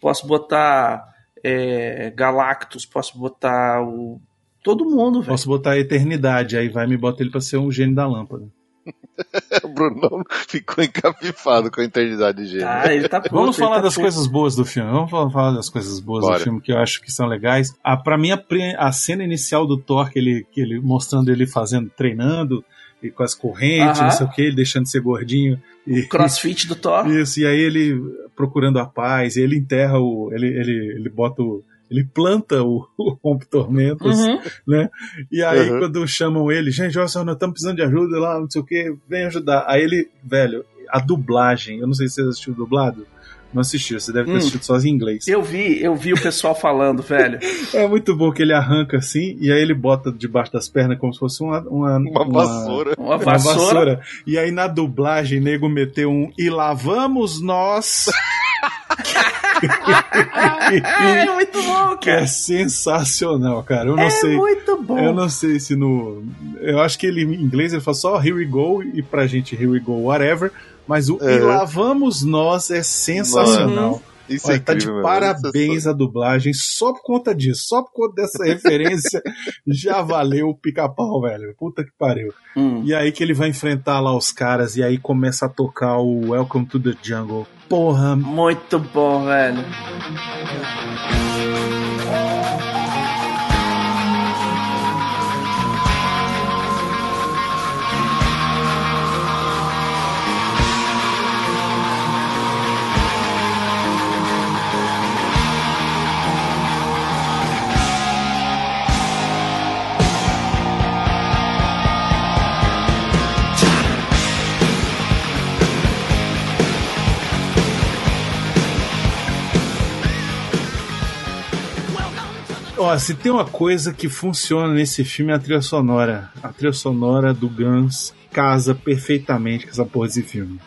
Posso botar é, Galactus, posso botar o. Todo mundo, velho. Posso botar a eternidade, aí vai me bota ele pra ser um gênio da lâmpada. <laughs> O Brunão ficou encapifado com a eternidade de gênio. Ah, ele tá pronto, Vamos ele falar tá das pronto. coisas boas do filme. Vamos falar- das coisas boas Bora. do filme que eu acho que são legais. Ah, para mim, a, a cena inicial do Thor, que ele, que ele mostrando ele fazendo, treinando, e com as correntes, Aham. não sei o que, ele deixando de ser gordinho. E, Crossfit do Thor. Isso, e aí ele procurando a paz, e ele enterra o. Ele, ele, ele bota o. Ele planta o, <laughs> o Rompe Tormentos, Uhum. né? E aí, Uhum. quando chamam ele, gente, olha só, nós estamos precisando de ajuda lá, não sei o que, vem ajudar. Aí ele, velho, a dublagem, eu não sei se você assistiu dublado, Não assistiu, você deve ter Hum. assistido só em inglês. Eu vi, eu vi o pessoal falando, velho. <laughs> É muito bom que ele arranca assim e aí ele bota debaixo das pernas como se fosse uma, uma, Uma vassoura. Uma Uma vassoura. vassoura. E aí na dublagem, nego meteu um e lá vamos nós. <laughs> É <laughs> muito bom, que é cara. sensacional, cara. Eu não É sei. muito bom. Eu não sei se no. Eu acho que ele em inglês ele fala só Here we go e pra gente Here we go, whatever. Mas o E Uhum. lá vamos nós é sensacional. Isso Olha, é tá de incrível, parabéns a dublagem só por conta disso, só por conta dessa <laughs> referência já valeu o pica-pau, velho. Puta que pariu. Hum. E aí que ele vai enfrentar lá os caras e aí começa a tocar o Welcome to the Jungle. Porra, Muito bom, velho. Ó, se tem uma coisa que funciona nesse filme é a trilha sonora. A trilha sonora do Guns casa perfeitamente com essa porra desse filme.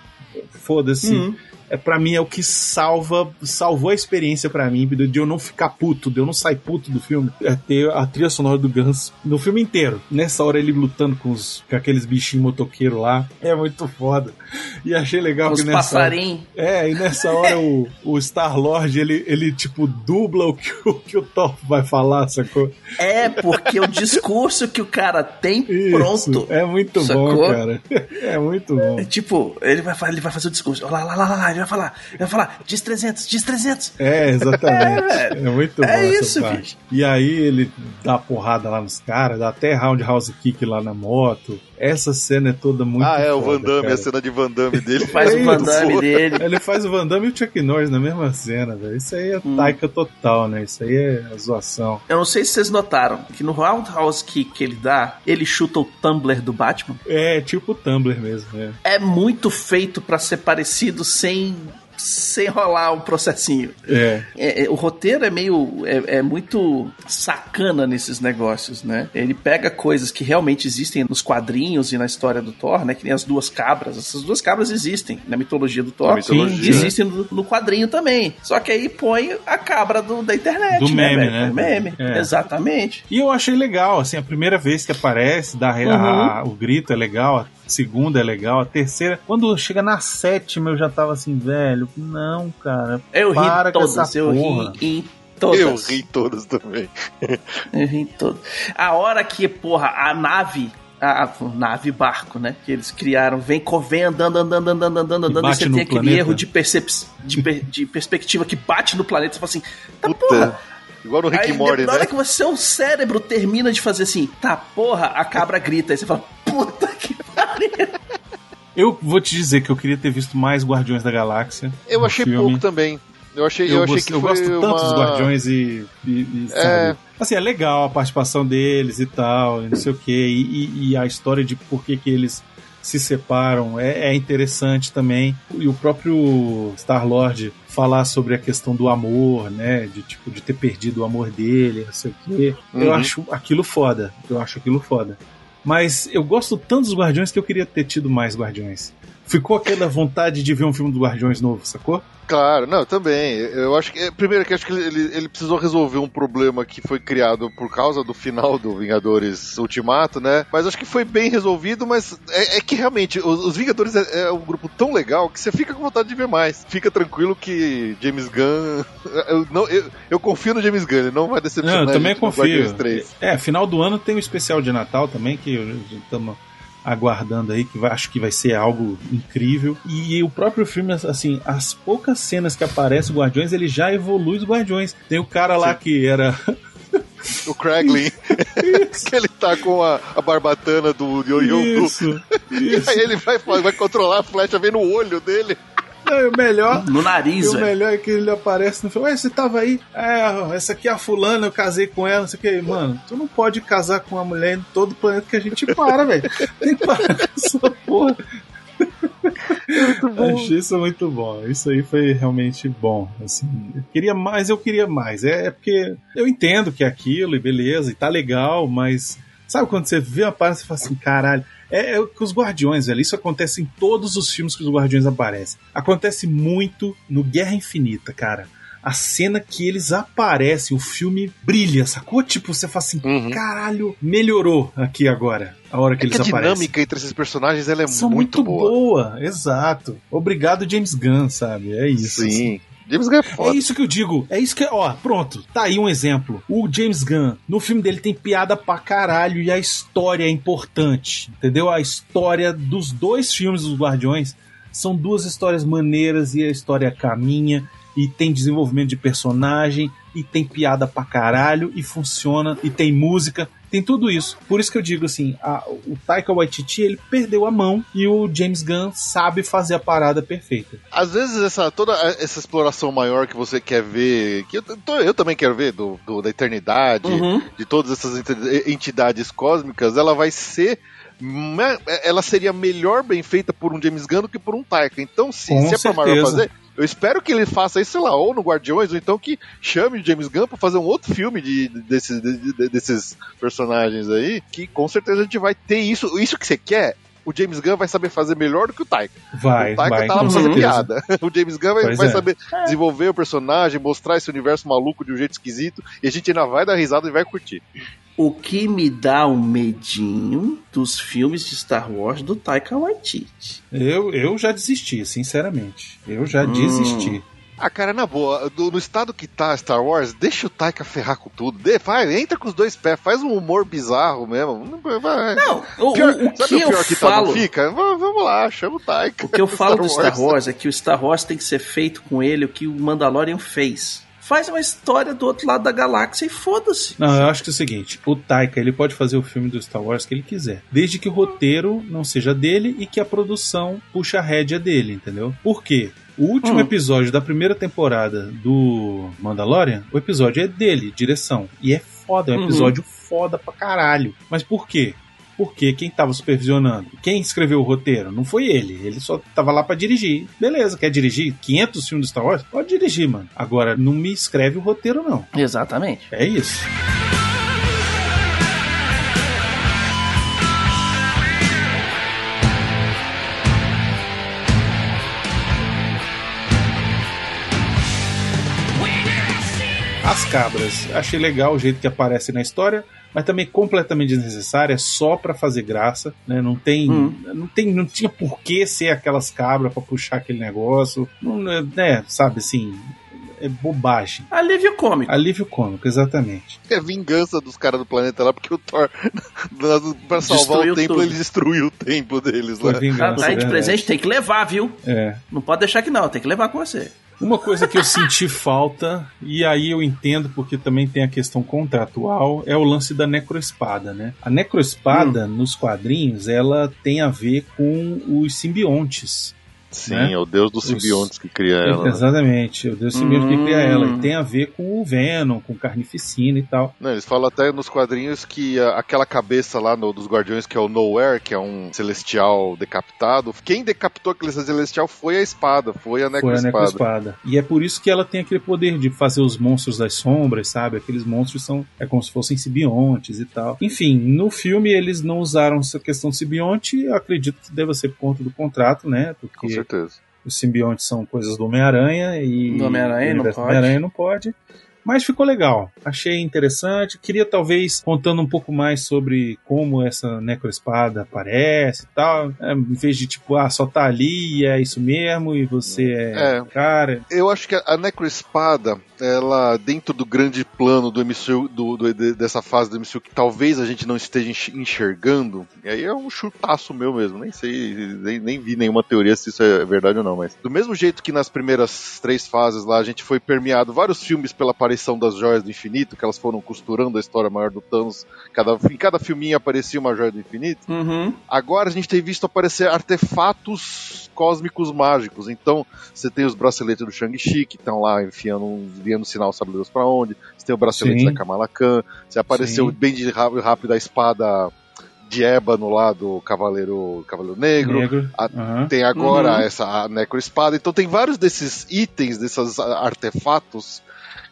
Foda-se. Hum. É, pra mim é o que salva, salvou a experiência pra mim, de eu não ficar puto, de eu não sair puto do filme. É ter a trilha sonora do Guns no filme inteiro. Nessa hora ele lutando com, os, com aqueles bichinhos motoqueiros lá. É muito foda. <laughs> E achei legal Os que nessa hora- passarinhos. é, e nessa hora o, o Star-Lord, ele, ele, tipo, dubla o que, o que o Thor vai falar, sacou? É, porque o discurso que o cara tem Isso, pronto. É muito Sacou? bom, cara. <laughs> É muito bom. É tipo, ele vai, ele vai fazer o discurso. Lá, lá, lá, lá, lá, ele vai falar, ele vai falar, diz 300, diz 300. É, exatamente. É, É, muito bom É essa isso, parte. bicho. E aí ele dá porrada lá nos caras, dá até roundhouse kick lá na moto. Essa cena é toda muito ah, é, o foda, Van Damme, cara. a cena de Van Damme <laughs> dele. Faz É o Van Damme dele. Ele faz o Van Damme e o Chuck Norris na mesma cena, velho. Isso aí é Hum. taika total, né? Isso aí é zoação. Eu não sei se vocês notaram que no Roundhouse Kick que ele dá, ele chuta o Tumblr do Batman. É tipo o Tumblr mesmo, né? É muito feito pra ser parecido sem sem rolar um processinho. É. É, é, o roteiro é meio. É, é muito sacana nesses negócios, né? Ele pega coisas que realmente existem nos quadrinhos e na história do Thor, né? Que nem as duas cabras. Essas duas cabras existem na mitologia do Thor. Mitologia. E existem no, no quadrinho também. Só que aí põe a cabra do- da internet. Do né, meme, velho? né? Do meme. É. Exatamente. E eu achei legal, assim, a primeira vez que aparece, dá Uhum. a- o grito é legal, segunda é legal, a terceira. Quando chega na sétima, eu já tava assim, velho, não, cara. Eu para ri com todas. essa Eu porra. ri em todas. Eu ri todas também. <laughs> Eu ri em todas. A hora que, porra, a nave. A, a nave barco, né? Que eles criaram, vem, vem andando, andando, andando, andando, andando, e bate você tem aquele planeta. erro de, percep de, per- de perspectiva que bate no planeta. Você fala assim, tá Puta. porra. Igual no Rick Aí, Morty, na hora né? que você, o cérebro termina de fazer assim, tá porra, a cabra grita. Aí você fala, puta que pariu. Eu vou te dizer que eu queria ter visto mais Guardiões da Galáxia. Eu achei filme. pouco também. Eu achei, eu, Eu, achei gosto, que eu foi gosto tanto uma... dos Guardiões e. e, e, É. Assim, é legal a participação deles e tal, e não sei o quê. E, e- e a história de por que, que eles se separam é, é interessante também. E o próprio Star-Lord falar sobre a questão do amor, né? De tipo, de ter perdido o amor dele, não sei o quê. Eu Uhum. acho aquilo foda. Eu acho aquilo foda. Mas eu gosto tanto dos Guardiões que eu queria ter tido mais Guardiões. Ficou aquela vontade de ver um filme do Guardiões novo, sacou? Claro, não, também. Eu acho que. Primeiro que acho que ele, ele precisou resolver um problema que foi criado por causa do final do Vingadores Ultimato, né? Mas acho que foi bem resolvido, mas é, é que realmente os, os Vingadores é, é um grupo tão legal que você fica com vontade de ver mais. Fica tranquilo que James Gunn. <laughs> Eu, não, eu, eu confio no James Gunn, ele não vai decepcionar. Não, eu também confio. Guardiões 3. É, final do ano tem o especial de Natal também, que estamos aguardando aí, que vai- acho que vai ser algo incrível. E o próprio filme, assim, as poucas cenas que aparece o Guardiões, ele já evolui os Guardiões. Tem o cara lá Sim. que era. <laughs> O Kraglin, <laughs> que ele tá com a, a barbatana do Yoyo. Isso, <laughs> E isso. aí ele vai, vai controlar a flecha, vem no olho dele. Não, e o melhor. No nariz, E o melhor é que ele aparece no filme. Ué, você tava aí? É, essa aqui é a fulana, eu casei com ela, não sei o que. Mano, tu não pode casar com uma mulher em todo planeta que a gente para, velho. Tem que parar com essa porra. Achei isso muito bom. Isso aí foi realmente bom. Assim, eu queria mais, eu queria mais. É, é porque eu entendo que é aquilo e beleza, e tá legal, mas sabe quando você vê uma parada e fala assim, caralho. É, é que os Guardiões, velho. Isso acontece em todos os filmes que os Guardiões aparecem. Acontece muito no Guerra Infinita, cara. A cena que eles aparecem, o filme brilha, sacou? Tipo, você fala assim, Uhum. caralho, melhorou aqui agora, a hora que É que eles a aparecem dinâmica entre esses personagens ela é são muito, muito, boa. boa. exato. Obrigado, James Gunn, sabe? É isso. assim. James Gunn é É foda. isso que eu digo. É isso que. Ó, pronto. Tá aí um exemplo. O James Gunn, no filme dele tem piada pra caralho e a história é importante. Entendeu? A história dos dois filmes dos Guardiões são duas histórias maneiras e a história caminha e tem desenvolvimento de personagem e tem piada pra caralho e funciona e tem música. Tem tudo isso. Por isso que eu digo assim, a- o Taika Waititi, ele perdeu a mão e o James Gunn sabe fazer a parada perfeita. Às vezes essa toda essa exploração maior que você quer ver, que eu, tô- eu também quero ver do, do- da eternidade, Uhum. de todas essas ent- entidades cósmicas, ela vai ser ela seria melhor bem feita por um James Gunn do que por um Taika. Então, se, Com se é pra Marvel fazer, eu espero que ele faça isso, sei lá, ou no Guardiões, ou então que chame o James Gunn pra fazer um outro filme de, de- desses, de- de- desses personagens aí, que com certeza a gente vai ter isso. Isso que você quer, o James Gunn vai saber fazer melhor do que o Taika. Vai, o Taika vai. tá lá certeza. piada. <laughs> O James Gunn vai, vai é. saber desenvolver o personagem, mostrar esse universo maluco de um jeito esquisito, e a gente ainda vai dar risada e vai curtir. O que me dá um medinho dos filmes de Star Wars do Taika Waititi. Eu, eu já desisti, sinceramente. Eu já Hum. desisti. Ah, cara, na boa, do- no estado que tá Star Wars, deixa o Taika ferrar com tudo. De, vai, entra com os dois pés, faz um humor bizarro mesmo. Não, vai. Não, o, Pior- o- o sabe que o eu pior que tá, falo... não fica? Va- Vamos lá, chama o Taika. O que eu <laughs> falo do Star Star Wars é que o Star Wars tem que ser feito com ele o que o Mandalorian fez. Faz uma história do outro lado da galáxia e foda-se. Não, eu acho que é o seguinte: o Taika ele pode fazer o filme do Star Wars que ele quiser, desde que o roteiro não seja dele e que a produção puxe a rédea dele, entendeu? Por quê? O último Hum. episódio da primeira temporada do Mandalorian, o episódio é dele, direção. E é foda, é um Uhum. episódio foda pra caralho. Mas por quê? Porque quem tava supervisionando? Quem escreveu o roteiro? Não foi ele. Ele só tava lá pra dirigir. Beleza, quer dirigir 500 filmes do Star Wars? Pode dirigir, mano. Agora, não me escreve o roteiro, não. Exatamente. É isso. Cabras. Achei legal o jeito que aparece na história, mas também completamente desnecessária, só pra fazer graça, né? Não tem, Hum. não tem, não tinha por que ser aquelas cabras pra puxar aquele negócio, não, né? Sabe assim, é bobagem. Alívio cômico. Alívio cômico, exatamente. É vingança dos caras do planeta lá, porque o Thor, <laughs> pra salvar Destruiu o templo, tudo. ele destruiu o templo deles Foi lá. vingança, Tá aí de presente, tem que levar, viu? É. Não pode deixar que não, tem que levar com você. Uma coisa que eu senti falta, e aí eu entendo porque também tem a questão contratual, é o lance da necroespada, né? A necroespada, nos quadrinhos, ela tem a ver com os simbiontes. Sim, né? é o deus dos simbiontes que cria ela. né? Exatamente, o Deus simbionte que cria Hum. ela. E tem a ver com o Venom, com Carnificina e tal. Não, eles falam até nos quadrinhos que a- aquela cabeça lá no- dos Guardiões, que é o Nowhere, que é um celestial decapitado, quem decapitou aquele celestial foi a espada, foi a Foi a necroespada. necroespada. E é por isso que ela tem aquele poder de fazer os monstros das sombras, sabe? Aqueles monstros são é como se fossem simbiontes e tal. Enfim, no filme eles não usaram essa questão de simbionte, acredito que deva ser por conta do contrato, né? Porque certeza. os simbiontes são coisas do Homem-Aranha e Do Homem-Aranha o não pode. Homem-Aranha não pode. Mas ficou legal. Achei interessante. Queria talvez contando um pouco mais sobre como essa necroespada aparece e tal. É, em vez de tipo, ah, só tá ali e é isso mesmo, e você é, É. cara. Eu acho que a necroespada, ela, dentro do grande plano do MCU, do, do- de- dessa fase do MCU, que talvez a gente não esteja enx- enxergando, e aí é um chutaço meu mesmo, nem sei, nem, nem vi nenhuma teoria se isso é verdade ou não, mas do mesmo jeito que nas primeiras três fases lá a gente foi permeado vários filmes pela aparição das joias do infinito, que elas foram costurando a história maior do Thanos, cada, em cada filminho aparecia uma joia do infinito, Uhum. Agora a gente tem visto aparecer artefatos cósmicos mágicos. Então, você tem os braceletes do Shang-Chi, que estão lá enfiando, enviando sinal, sabe Deus pra onde. Você tem o bracelete Sim. da Kamala Khan. Você apareceu Sim. bem de rápido, a espada de ébano lá do Cavaleiro, Cavaleiro Negro. Negro. A- Aham. Tem agora Uhum. essa necroespada. Então tem vários desses itens, desses artefatos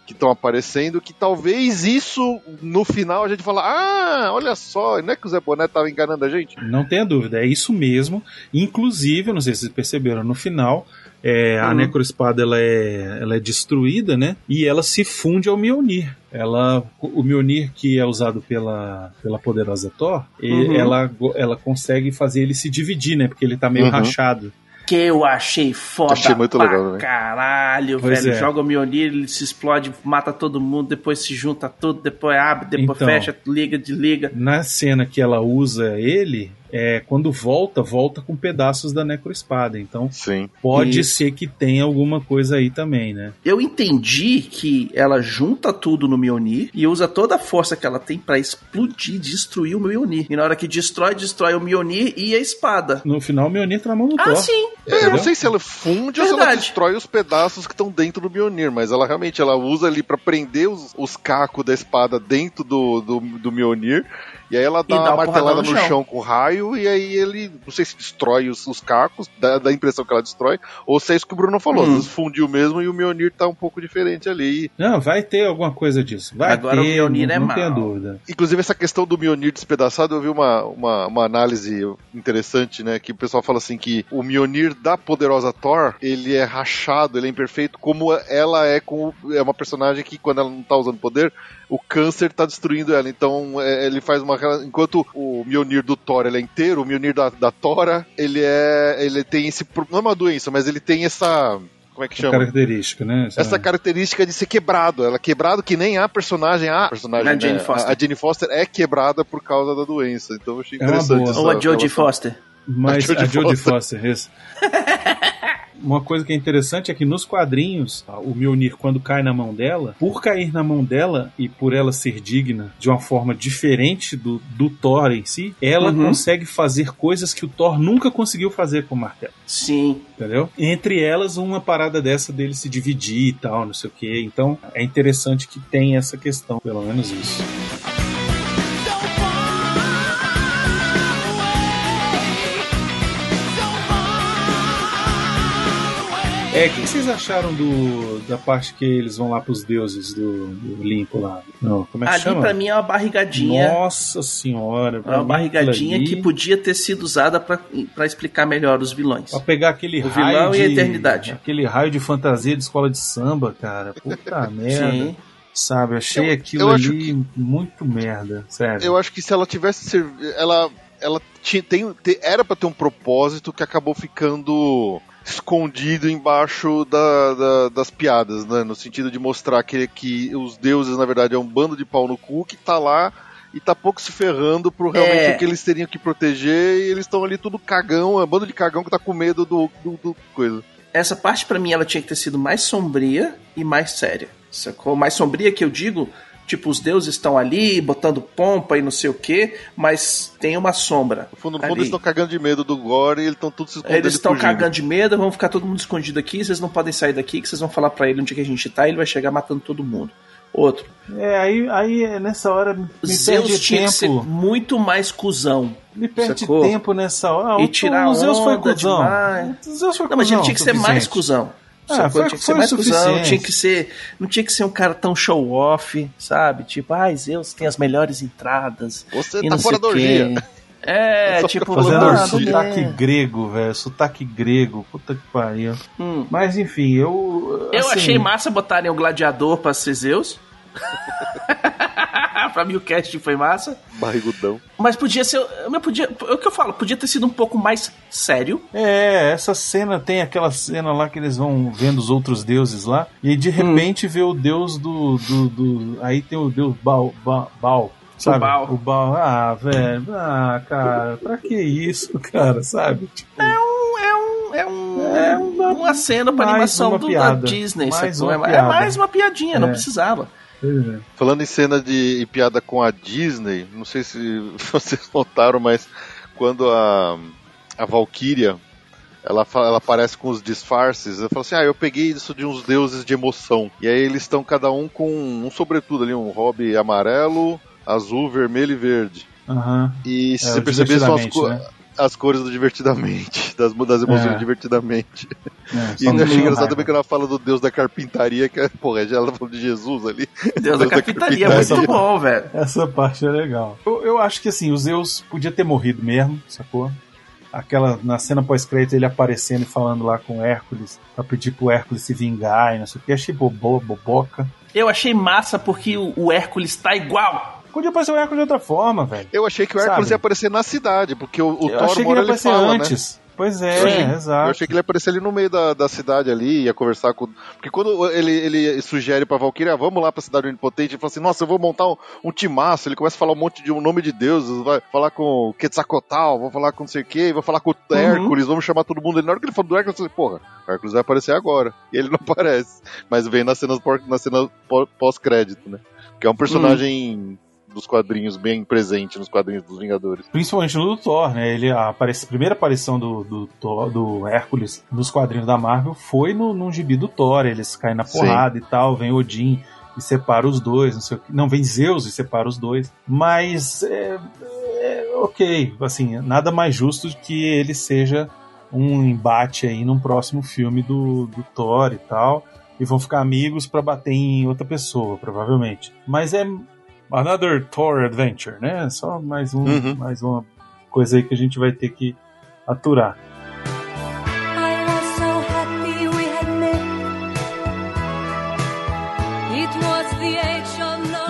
que estão aparecendo, que talvez isso, no final, a gente fala, ah, olha só, não é que o Zé Boné tava enganando a gente? Não tenha dúvida, é isso mesmo. Inclusive, não sei se vocês perceberam, no final, é, a Uhum. necroespada ela é, ela é destruída, né? E ela se funde ao Mjolnir. Ela, o Mjolnir que é usado pela, pela poderosa Thor, e- Uhum. ela, ela consegue fazer ele se dividir, né? Porque ele tá meio Uhum. rachado. Que eu achei foda Achei muito pra legal também. caralho, Pois velho. é. Joga o Mjolnir, ele se explode, mata todo mundo, depois se junta tudo, depois abre, depois Então. fecha, liga, desliga. Na cena que ela usa ele, é, quando volta, volta com pedaços da necroespada. Então Sim. pode Isso. ser que tenha alguma coisa aí também, né? Eu entendi que ela junta tudo no Mjolnir e usa toda a força que ela tem pra explodir, destruir o Mjolnir. E na hora que destrói, destrói o Mjolnir e a espada. No final, o Mjolnir tá na mão do Ah, Thor. sim. É, eu não sei se ela funde ou se ela Verdade. destrói os pedaços que estão dentro do Mjolnir, mas ela realmente ela usa ali pra prender os, os cacos da espada dentro do, do, do Mjolnir. E aí ela dá uma dá uma martelada no no chão. chão. com raio, e aí ele, não sei se destrói os, os cacos, dá, dá a impressão que ela destrói, ou se é isso que o Bruno falou, Hum. fundiu mesmo e o Mjolnir tá um pouco diferente ali. Não, vai ter alguma coisa disso. Vai Agora ter, o Mjolnir não, é não mal. tenha dúvida. Inclusive, essa questão do Mjolnir despedaçado, eu vi uma, uma, uma análise interessante, né? Que o pessoal fala assim que o Mjolnir da poderosa Thor, ele é rachado, ele é imperfeito, como ela é com é uma personagem que quando ela não tá usando poder, o câncer tá destruindo ela. Então, é, ele faz uma enquanto o Mjolnir do Thor ele é inteiro, o Mjolnir da, da Tora, ele é ele tem esse não é uma doença, mas ele tem essa como é que chama? Característica, né? essa característica de ser quebrado. Ela é quebrado que nem a personagem, a personagem, A né, Jane Foster. A, a Jane Foster é quebrada por causa da doença. Então eu achei É uma interessante. essa Ou a Jodie. Foster. <laughs> Mas A Jodie Jodie Foster. Foster, isso. <laughs> Uma coisa que é interessante é que nos quadrinhos, o Mjolnir, quando cai na mão dela, por cair na mão dela e por ela ser digna de uma forma diferente do, do Thor em si, ela Uhum. consegue fazer coisas que o Thor nunca conseguiu fazer com o martelo. Sim. Entendeu? Entre elas, uma parada dessa dele se dividir e tal, não sei o que. Então, é interessante que tem essa questão, pelo menos isso. É, o que vocês acharam do, da parte que eles vão lá pros deuses do, do Olimpo lá? Não, como é que Ali chama? pra mim é uma barrigadinha. Nossa senhora. É uma barrigadinha que podia ter sido usada pra pra explicar melhor os vilões. Pra pegar aquele O raio vilão de... e a eternidade. Aquele raio de fantasia de escola de samba, cara. Puta <laughs> merda. Sim. Sabe, achei Eu- aquilo eu acho ali muito merda, sério. Eu acho que se ela tivesse ela ela tinha, tem, te- era pra ter um propósito que acabou ficando escondido embaixo da- da- das piadas, né? No sentido de mostrar que, que os deuses, na verdade, é um bando de pau no cu que tá lá e tá pouco se ferrando pro realmente É. o que eles teriam que proteger e eles estão ali tudo cagão, é um bando de cagão que tá com medo do, do, do coisa. Essa parte pra mim ela tinha que ter sido mais sombria e mais séria. Sacou? Mais sombria que eu digo, tipo, os deuses estão ali botando pompa e não sei o que, mas tem uma sombra. No fundo, no fundo eles estão cagando de medo do Gore e eles estão todos se escondendo Eles e estão cagando de medo, vão ficar todo mundo escondido aqui, vocês não podem sair daqui, que vocês vão falar pra ele onde que a gente tá e ele vai chegar matando todo mundo. Outro. É, aí, aí nessa hora me Zeus perde tinha que ser tempo. muito mais cuzão. Me perde sacou? tempo nessa hora. E O- tirar o Zeus foi cuzão. demais. O Zeus foi Não, mas ele tinha que ser mais cuzão. Ah, foi- tinha que foi ser mais cuzão, suficiente. tinha que ser. Não tinha que ser um cara tão show off, sabe? Tipo, ai, Zeus tem as melhores entradas. Você tá fora da orgia. É, <laughs> tipo, Fazendo Ah, ah, sotaque grego, velho. Sotaque grego. Puta que pariu. Hum. Mas enfim, eu. Eu assim, achei massa botarem o gladiador pra ser Zeus. <laughs> pra mim o cast foi massa. Barrigudão. Mas podia ser. Mas podia, é o que eu falo, podia ter sido um pouco mais sério. É, essa cena tem aquela cena lá que eles vão vendo os outros deuses lá, e aí de repente vê o deus do. do, do- aí tem o deus Baal. Baal, Baal sabe? Baal. O Baal. Ah, velho. Ah, cara, pra que isso, <laughs> cara, sabe? Tipo, É um. É um. É, um, É uma- uma cena pra animação uma do, piada. da Disney, Mais sacou? É, é mais uma piadinha, não É. precisava. É. Falando em cena de piada com a Disney, não sei se <laughs> vocês notaram, mas quando a, a Valkyria ela, ela aparece com os disfarces, ela fala assim: Ah, eu peguei isso de uns deuses de emoção. E aí eles estão cada um com um sobretudo ali, um hobby amarelo, azul, vermelho e verde. Aham. E se É, você perceber, são as, né? As cores do Divertidamente, <laughs> das, das emoções É. do Divertidamente. É, E não achei engraçado raiva. também que ela fala do Deus da carpintaria, que é, porra, já ela falou de Jesus ali. Deus da carpintaria, é carpintaria. muito bom, velho. Essa parte é legal. Eu, eu acho que assim, o Zeus podia ter morrido mesmo, sacou? Aquela, na cena pós-crédito, ele aparecendo e falando lá com o Hércules, pra pedir pro Hércules se vingar e não sei o que. Achei bobo, boboca. Eu achei massa porque o, o Hércules tá igual. Podia aparecer o Hércules de outra forma, velho. Eu achei que o Hércules Sabe? ia aparecer na cidade, porque o, o Eu Thor achei que ele ia ele aparecer fala, né? antes. Pois é, exato. Eu achei que ele ia aparecer ali no meio da, da cidade ali, ia conversar com. Porque quando ele, ele sugere pra Valkyria, ah, vamos lá pra cidade onipotente, ele fala assim, nossa, eu vou montar um, um timaço, ele começa a falar um monte de um nome de deuses, vai falar com o Quetzalcoatl, vou falar com não sei o quê, vou falar com o Hércules, vamos chamar todo mundo. Ele, na hora que ele falou do Hércules, eu falei, porra, Hércules vai aparecer agora. E ele não <laughs> aparece. Mas vem nas cenas, na cena pó- pós-crédito, né? Que é um personagem dos quadrinhos bem presente nos quadrinhos dos Vingadores. Principalmente no do Thor, né? Ele, a, aparece- a primeira aparição do, do, Thor- do Hércules nos quadrinhos da Marvel foi no, num gibi do Thor. Eles caem na Sim. porrada e tal, vem Odin e separa os dois, não sei o que. Não, vem Zeus e separa os dois. Mas é, é ok, assim, nada mais justo que ele seja um embate aí num próximo filme do, do Thor e tal. E vão ficar amigos pra bater em outra pessoa, provavelmente. Mas é Another Thor Adventure, né? Só mais, um, Uhum. mais uma coisa aí que a gente vai ter que aturar.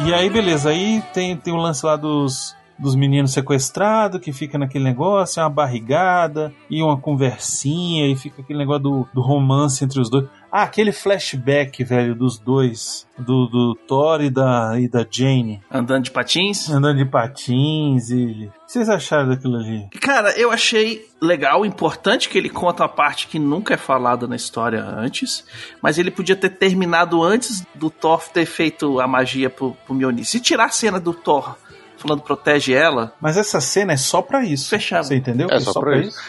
E aí, beleza, aí tem, tem o lance lá dos, dos meninos sequestrados, que fica naquele negócio, é uma barrigada, e uma conversinha, e fica aquele negócio do, do romance entre os dois. Ah, aquele flashback, velho, dos dois, do, do Thor e da, e da Jane, Andando de patins. andando de patins e... O que vocês acharam daquilo ali? Cara, eu achei legal, importante que ele conta a parte que nunca é falada na história antes, mas ele podia ter terminado antes do Thor ter feito a magia pro, pro Mjolnir. Se tirar a cena do Thor falando protege ela, Mas essa cena é só pra isso. Fechava. Você entendeu? É só pra isso.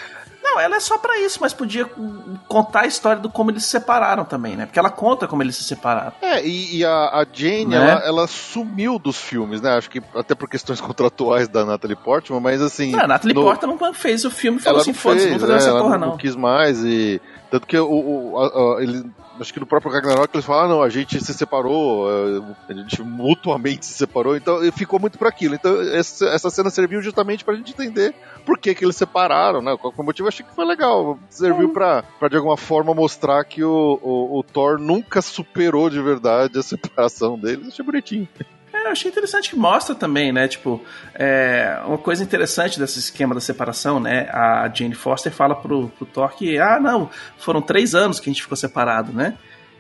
Não, ela é só pra isso, mas podia hum, contar a história do como eles se separaram também, né? Porque ela conta como eles se separaram. É, e, e a, a Jane, Né? ela, ela sumiu dos filmes, né? Acho que até por questões <laughs> contratuais da Natalie Portman, mas assim. Não, a Natalie no- Portman quando fez o filme falou ela assim, não foda-se, fez, não fazer né? essa ela porra não, não. quis mais e tanto que o, o- a- a- ele acho que no próprio Ragnarok eles falam, ah, não, a gente se separou, eh, a gente mutuamente se separou, então ficou muito pra aquilo. Então essa, essa cena serviu justamente pra gente entender por que que eles separaram, né? Qual foi o motivo? Achei que foi legal. Serviu pra, pra de alguma forma mostrar que o, o, o Thor nunca superou de verdade a separação deles. Achei bonitinho. Eu achei interessante que mostra também, né? Tipo, é, uma coisa interessante desse esquema da separação, né? A Jane Foster fala pro, pro Thor que, ah, não, foram três anos que a gente ficou separado, né?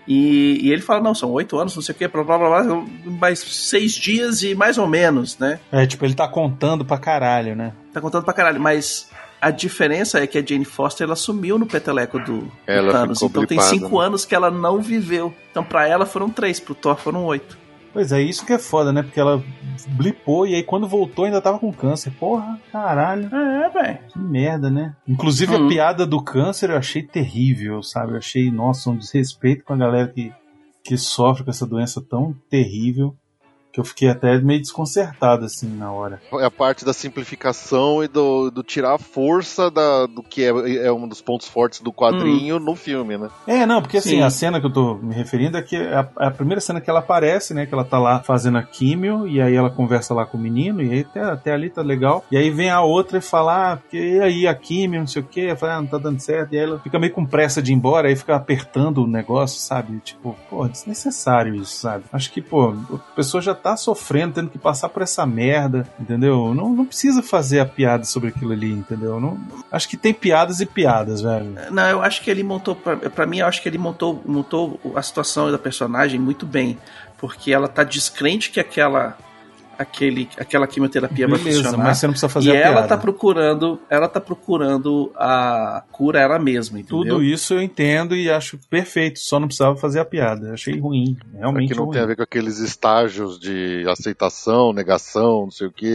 E, e ele fala, não, são oito anos, não sei o quê, blá, blá, blá, blá, mais seis dias e mais ou menos, né? É, tipo, ele tá contando pra caralho, né? Tá contando pra caralho, mas a diferença é que a Jane Foster ela sumiu no peteleco do, do Ela Thanos, ficou então tem blipada, cinco né? anos que ela não viveu. Então pra ela foram três, pro Thor foram oito. Pois é, isso que é foda, né? Porque ela blipou e aí quando voltou ainda tava com câncer. Porra, caralho. É, velho. Que merda, né? Inclusive Uhum. a piada do câncer eu achei terrível, sabe? Eu achei, nossa, um desrespeito com a galera que, que sofre com essa doença tão terrível que eu fiquei até meio desconcertado, assim, na hora. É a parte da simplificação e do, do tirar a força da, do que é, é um dos pontos fortes do quadrinho no filme, né? É, não, porque assim, Sim. a cena que eu tô me referindo é que é a, é a primeira cena que ela aparece, né? Que ela tá lá fazendo a químio, e aí ela conversa lá com o menino, e aí até, até ali tá legal. E aí vem a outra e fala, ah, porque e aí a químio, não sei o quê, ela fala, ah, não tá dando certo. E aí ela fica meio com pressa de ir embora, aí fica apertando o negócio, sabe? Tipo, pô, desnecessário isso, sabe? Acho que, pô, a pessoa já tá sofrendo, tendo que passar por essa merda, entendeu? Não, não precisa fazer a piada sobre aquilo ali, entendeu? Não, acho que tem piadas e piadas, velho. Não, eu acho que ele montou, pra mim, eu acho que ele montou, montou a situação da personagem muito bem. Porque ela tá descrente que aquela, aquele, aquela quimioterapia vai Beleza, funcionar. mas você não precisa fazer e a ela piada. tá procurando, ela tá procurando a cura ela mesma, entendeu? Tudo isso eu entendo e acho perfeito, só não precisava fazer a piada. Eu achei ruim, realmente que não ruim. tem a ver com aqueles estágios de aceitação, negação, não sei o que.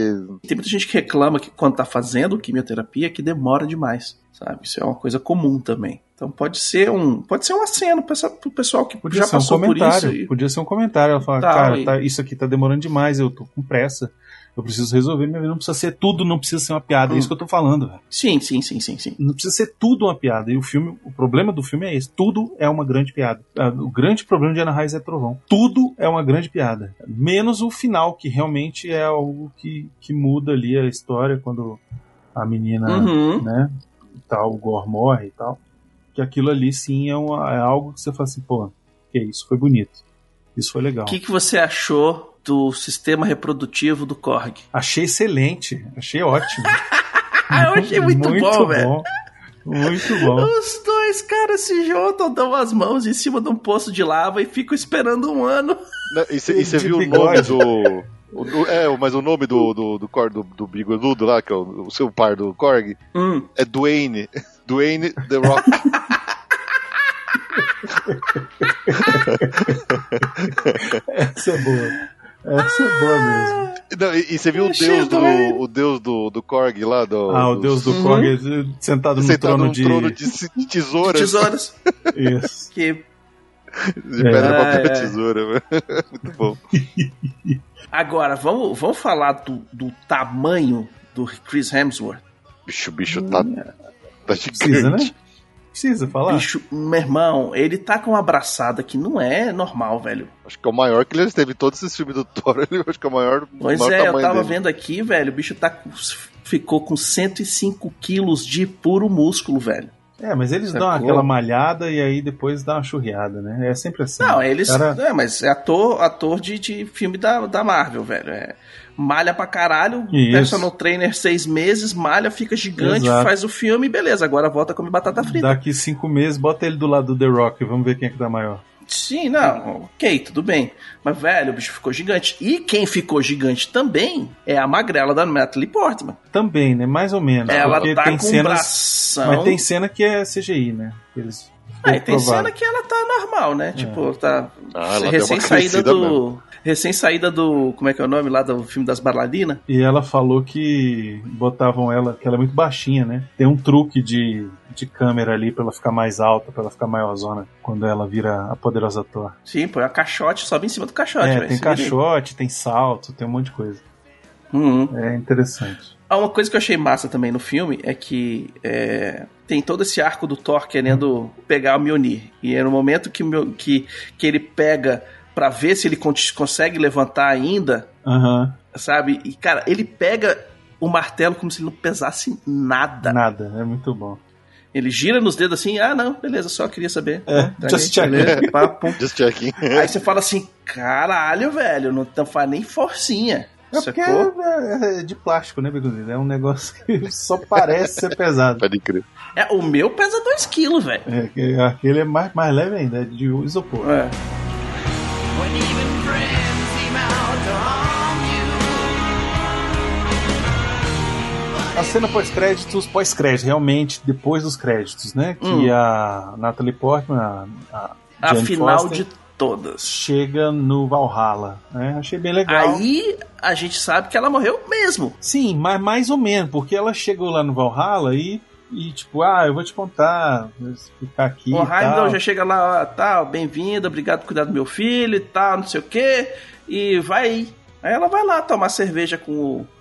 Tem muita gente que reclama que quando tá fazendo quimioterapia que demora demais. Sabe? Isso é uma coisa comum também. Então pode ser um, pode ser uma cena pro pessoal- pro pessoal que Podia já ser um passou por comentário. isso. e- Podia ser um comentário. Ela fala, Tá, cara, e- tá- isso aqui tá demorando demais, eu tô com pressa. Eu preciso resolver, minha vida não precisa ser tudo, não precisa ser uma piada. É Hum. isso que eu tô falando, velho. Sim, sim, sim, sim, sim. Não precisa ser tudo uma piada. E o filme, o problema do filme é esse. Tudo é uma grande piada. Ah, O grande problema de Ana Raiz é Trovão. Tudo é uma grande piada. Menos o final, que realmente é algo que, que muda ali a história quando a menina, Uhum. né, tal, o Gore morre e tal. Que aquilo ali sim é, uma- é algo que você fala assim, pô, que isso foi bonito. Isso foi legal. O que, que você achou do sistema reprodutivo do Korg? Achei excelente. Achei ótimo. <laughs> Eu achei muito, bom, velho. Muito bom. Os dois caras se juntam, dão as mãos em cima de um poço de lava e ficam esperando um ano. E você <laughs> viu o nome do. O- é, mas o nome do, do, do, Korg, do, do bigodudo lá, que é o, o seu par do Korg, Hum. é Dwayne. <laughs> Dwayne The Rock. Essa é boa. Essa é boa mesmo. Não, e, e você viu o deus do, o deus do, do Korg lá? Do, Ah, o deus do Uhum. Korg sentado no Sentado trono num de. trono de, de tesouras. Tesouras. Isso. Que De pedra, Ah, papel, é. tesoura. velho. <laughs> Muito bom. <laughs> Agora, vamos, vamos falar do, do tamanho do Chris Hemsworth. Bicho, o bicho tá, tá Precisa, né? gigante. Precisa falar. Bicho, meu irmão, ele tá com uma abraçada que não é normal, velho. Acho que é o maior que ele teve. Todos esses filmes do Thor, <laughs> ele acho que é o maior, Pois maior é, eu tava dele. vendo aqui, velho, o bicho tá com- ficou com 105 quilos de puro músculo, velho. É, mas eles dão Sacou? aquela malhada e aí depois dá uma churriada, né? É sempre assim. Não, eles. Cara, É, mas é ator, ator de, de filme da, da Marvel, velho. É, malha pra caralho, Isso. personal trainer seis meses, malha, fica gigante, Exato. faz o filme, beleza. Agora volta a comer batata frita. daqui cinco meses, bota ele do lado do The Rock. Vamos ver quem é que dá maior. Sim, não, ok, tudo bem. Mas, velho, o bicho ficou gigante. E quem ficou gigante também é a magrela da Natalie Portman. Também, né? Mais ou menos. Ela tá tem com cenas. bração. Mas tem cena que é CGI, né? Eles É, e tem cena que ela tá normal, né? Tipo, tá Ah, recém saída do. mesmo. Recém saída do. Como é que é o nome lá do filme das bailarinas? E ela falou que botavam ela, que ela é muito baixinha, né? Tem um truque de, de câmera ali pra ela ficar mais alta, pra ela ficar maior zona, quando ela vira a poderosa Thor. Sim, põe a caixote, sobe em cima do caixote, é, tem aí. caixote, tem salto, tem um monte de coisa. Uhum. É interessante. Ah, Uma coisa que eu achei massa também no filme é que é, tem todo esse arco do Thor querendo pegar o Mjolnir. E é no momento que, que, que ele pega pra ver se ele con- consegue levantar ainda, Aham, sabe? E, cara, ele pega o martelo como se ele não pesasse nada. nada, é muito bom. Ele gira nos dedos assim, ah, não, beleza, só queria saber. É, Tá just aí, checking. pum. <laughs> Just checking. Aí você fala assim, caralho, velho, não tá- faz nem forcinha. É porque é, é de plástico, né, Begonzito? É um negócio que <laughs> só parece ser pesado. Pode crer. É, o meu pesa 2kg, velho. É, que aquele é mais, mais leve ainda, é de isopor. É. A cena pós-créditos, pós-crédito, realmente, depois dos créditos, né? Que Hum. a Natalie Portman, a, a A Jane final Foster, de todas. chega no Valhalla, né? Achei bem legal. Aí a gente sabe que ela morreu mesmo. Sim, mas mais ou menos, porque ela chegou lá no Valhalla e, e tipo, ah, eu vou te contar, vou ficar aqui o Heimdall já chega lá, tal, bem-vinda, obrigado por cuidar do meu filho e tal, não sei o quê. E vai aí. Ela vai lá tomar cerveja com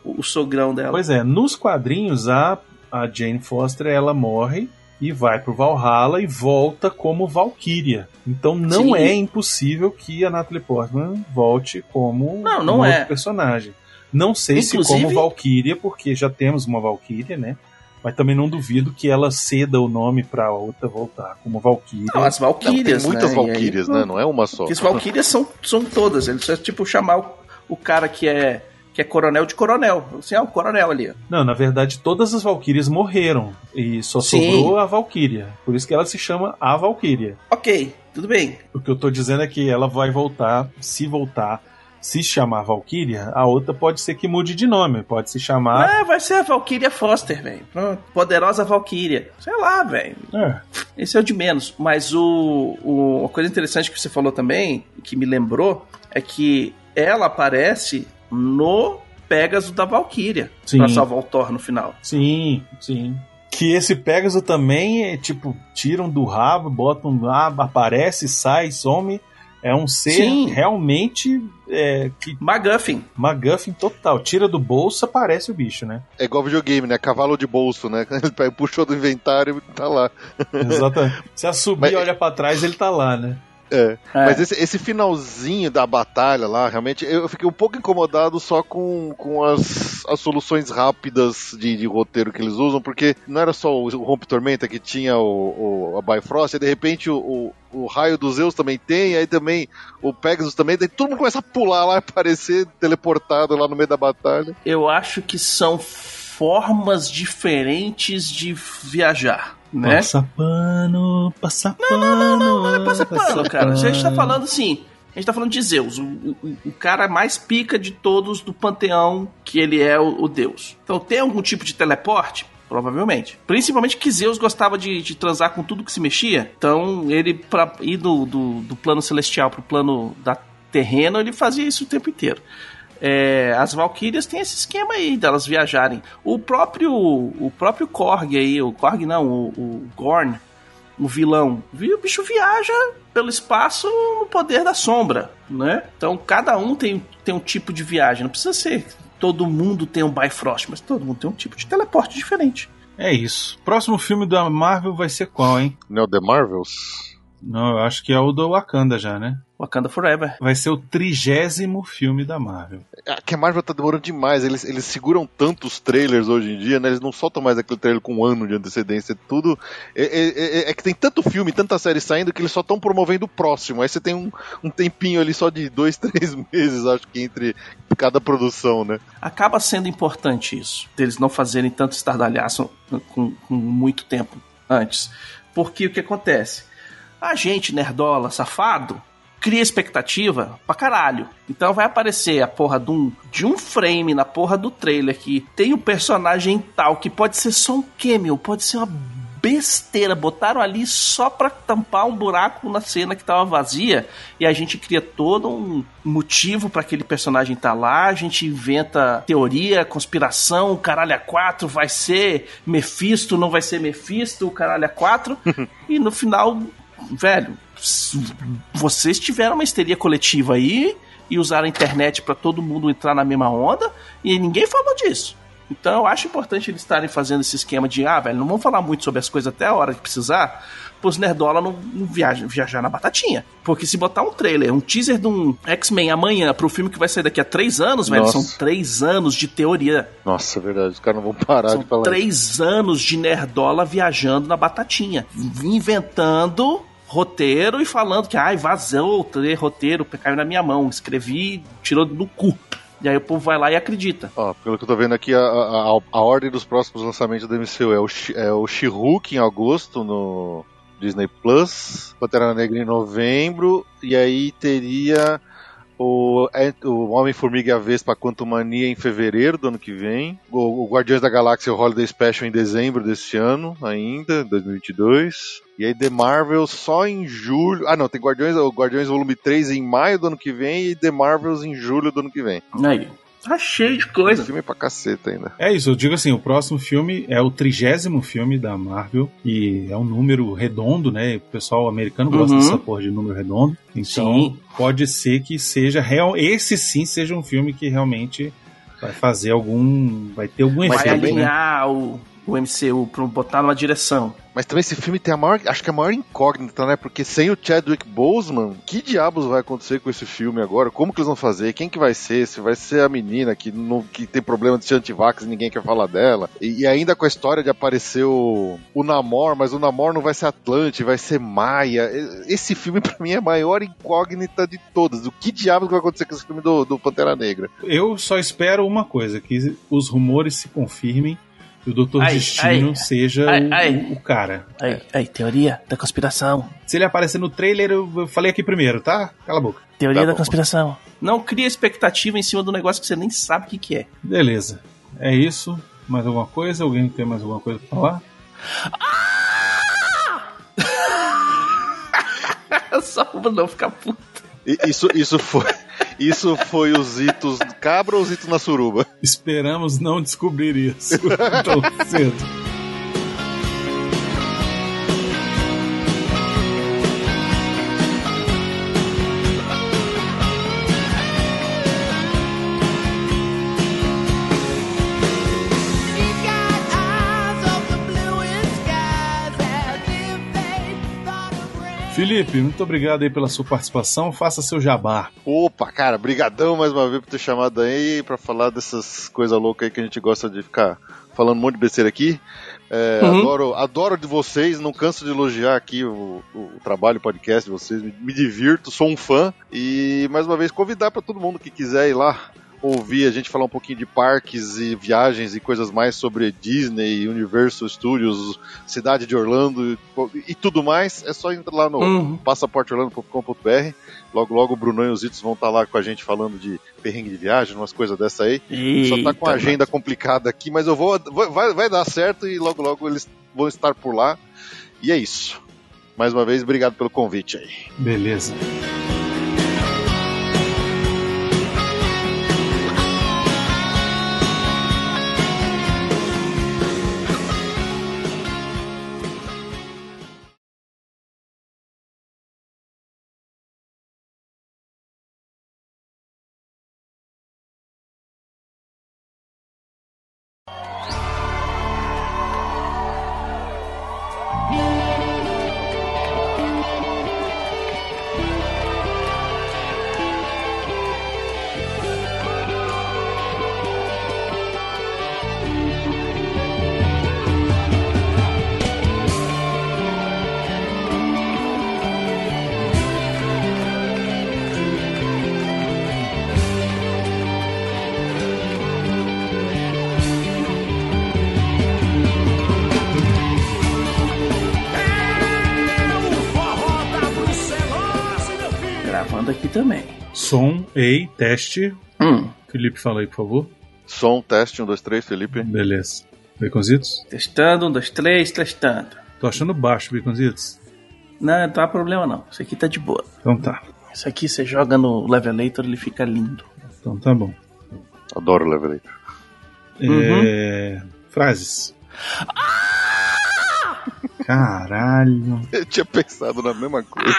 o, o sogrão dela. Pois é, nos quadrinhos a, a Jane Foster ela morre e vai pro Valhalla e volta como Valkyria. Então não Sim. é impossível que a Natalie Portman volte como Não, não um é. outro personagem. Não sei se Inclusive- como Valkyria, porque já temos uma Valkyria, né? Mas também não duvido que ela ceda o nome pra outra voltar como Valkyria. Não, as Valkyrias, tem muitas né? E aí- Valkyrias, né? Não é uma só. Porque as Valkyrias são, são todas. Eles é tipo chamar o, o cara que é, que é coronel de coronel. Assim, ah, o coronel ali. Não, na verdade, todas as Valkyrias morreram. E só Sim. sobrou a Valkyria. Por isso que ela se chama a Valkyria. Ok, tudo bem. O que eu tô dizendo é que ela vai voltar, se voltar, se chamar Valkyria, a outra pode ser que mude de nome. Pode se chamar. Ah, vai ser a Valkyria Foster, velho. Pronto. Poderosa Valkyria. Sei lá, velho. É. Esse é o de menos. Mas o, o- uma coisa interessante que você falou também, que me lembrou, é que ela aparece no Pegasus da Valkyria Sim. pra salvar o Thor no final. Sim, sim. Que esse Pegasus também é tipo, tiram do rabo, botam lá, aparece, sai, some. É um ser Sim. realmente é, que MacGuffin. MacGuffin total. Tira do bolso, aparece o bicho, né? É igual videogame, né? Cavalo de bolso, né? <laughs> Ele puxou do inventário e tá lá. Exatamente. <laughs> Se a subir Mas- e olha pra trás, ele tá lá, né? É. É. Mas esse, esse finalzinho da batalha lá, realmente, eu fiquei um pouco incomodado só com, com as, as soluções rápidas de, de roteiro que eles usam, porque não era só o, o Rompe Tormenta que tinha o, o, a Bifrost, e de repente o, o, o raio dos Zeus também tem, aí também o Pegasus também, daí todo mundo começa a pular lá e aparecer teleportado lá no meio da batalha. Eu acho que são formas diferentes de viajar, né? Passa pano, passa pano. Não é passa pano, cara. A gente tá falando assim. A gente tá falando de Zeus, o, o, o cara mais pica de todos do panteão, que ele é o, o deus. Então tem algum tipo de teleporte? Provavelmente. Principalmente que Zeus gostava de, de transar com tudo que se mexia. Então ele, pra ir do, do, do plano celestial pro plano da terreno, ele fazia isso o tempo inteiro. É, as Valkyrias têm esse esquema aí delas viajarem. O próprio o próprio Korg aí, o Korg não, o, o Gorn, o vilão, vi- o bicho viaja pelo espaço no poder da sombra, né? Então cada um tem, tem um tipo de viagem. Não precisa ser todo mundo tem um Bifrost, mas todo mundo tem um tipo de teleporte diferente. É isso. Próximo filme da Marvel vai ser qual, hein? Não é o The Marvels? Não, eu acho que é o do Wakanda já, né? Wakanda Forever. Vai ser o trigésimo filme da Marvel. É que a Marvel tá demorando demais. Eles, eles seguram tantos trailers hoje em dia, né? Eles não soltam mais aquele trailer com um ano de antecedência. Tudo. É, é- é- é que tem tanto filme, tanta série saindo que eles só estão promovendo o próximo. Aí você tem um, um tempinho ali só de dois, <laughs> três meses, acho que, entre cada produção, né? Acaba sendo importante isso, deles não fazerem tanto estardalhaço com, com muito tempo antes. Porque o que acontece? A gente, nerdola, safado, cria expectativa pra caralho. Então vai aparecer a porra de um, de um frame na porra do trailer que tem um personagem tal que pode ser só um cameo, pode ser uma besteira. Botaram ali só pra tampar um buraco na cena que tava vazia e a gente cria todo um motivo pra aquele personagem estar lá. A gente inventa teoria, conspiração, o caralho a quatro vai ser Mephisto, não vai ser Mephisto, o caralho a quatro. <laughs> e no final, velho, vocês tiveram uma histeria coletiva aí e usaram a internet pra todo mundo entrar na mesma onda e ninguém falou disso. Então eu acho importante eles estarem fazendo esse esquema de, ah, velho, não vamos falar muito sobre as coisas até a hora que precisar, pros nerdola não, não viajar, viajar na batatinha. Porque se botar um trailer, um teaser de um X-Men amanhã pro filme que vai sair daqui a três anos, velho, Nossa. são três anos de teoria. Nossa, é verdade. Os caras não vão parar São de falar. três anos de nerdola viajando na batatinha, inventando roteiro e falando que, ai, vazou o roteiro, caiu na minha mão, escrevi, tirou do cu. E aí o povo vai lá e acredita. Ó, pelo que eu tô vendo aqui, a, a, a ordem dos próximos lançamentos do MCU é o, é o She-Hulk em agosto no Disney Plus, Pantera Negra em novembro, e aí teria o, é, o Homem-Formiga e a Vespa Quantumania em fevereiro do ano que vem, o, o Guardiões da Galáxia o Holiday Special em dezembro desse ano ainda, 2022. E aí The Marvel só em julho. Ah, não, tem Guardiões, Guardiões Volume 3 em maio do ano que vem e The Marvels em julho do ano que vem. Aí. Tá cheio de coisa. filme é pra caceta ainda. É isso, eu digo assim, o próximo filme é o trigésimo filme da Marvel e é um número redondo, né? O pessoal americano gosta Uhum. dessa porra de número redondo. Então Sim. pode ser que seja real, esse sim seja um filme que realmente vai fazer algum, vai ter algum Vai efeito, né? alinhar o, o MCU pra botar numa direção. Mas também esse filme tem a maior, acho que a maior incógnita, né? Porque sem o Chadwick Boseman, que diabos vai acontecer com esse filme agora? Como que eles vão fazer? Quem que vai ser? Se vai ser a menina que, não, que tem problema de ser antivax e ninguém quer falar dela? E, e ainda com a história de aparecer o, o Namor, mas o Namor não vai ser Atlante, vai ser Maia. Esse filme <laughs> pra mim é a maior incógnita de todas. O que diabos vai acontecer com esse filme do, do Pantera Negra? Eu só espero uma coisa, que os rumores se confirmem e o Doutor Ai, Destino ai, seja ai, o, o- cara. Aí, teoria da conspiração. Se ele aparecer no trailer, eu falei aqui primeiro, tá? Cala a boca. Teoria Tá da bom. conspiração. Não cria expectativa em cima do negócio que você nem sabe o que, que é. Beleza. É isso. Mais alguma coisa? Alguém tem mais alguma coisa pra falar? <laughs> Só pra não ficar puto. Isso, isso foi. Isso foi os itos cabra ou os itos na suruba? Esperamos não descobrir isso <laughs> tão cedo. Felipe, muito obrigado aí pela sua participação. Faça seu jabá. Opa, cara, brigadão mais uma vez por ter chamado aí pra falar dessas coisas loucas aí que a gente gosta de ficar falando um monte de besteira aqui. É, Uhum. adoro, adoro de vocês, não canso de elogiar aqui o, o trabalho, o podcast de vocês, me, me divirto, sou um fã. E mais uma vez convidar pra todo mundo que quiser ir lá ouvir a gente falar um pouquinho de parques e viagens e coisas mais sobre Disney, Universal Studios, cidade de Orlando e, e tudo mais, é só entrar lá no Uhum. passaporteorlando.com.br. Logo, logo o Brunão e os Itos vão estar lá com a gente falando de perrengue de viagem, umas coisas dessa aí. Só tá com a Eita, agenda complicada aqui, mas eu vou. Vai, vai dar certo e logo, logo eles vão estar por lá. E é isso. Mais uma vez, obrigado pelo convite aí. Beleza. Som, ei, teste. Hum, Felipe, fala aí, por favor. Som, teste, um, dois, três, Felipe. Beleza. Baconzitos? testando, um, dois, três, testando. Tô achando baixo, Baconzitos. Não, não há problema não. Isso aqui tá de boa. Então tá. Isso aqui você joga no Levelator, ele fica lindo. Então tá bom. Adoro o Levelator. É... Frases. Caralho. Eu tinha pensado na mesma coisa.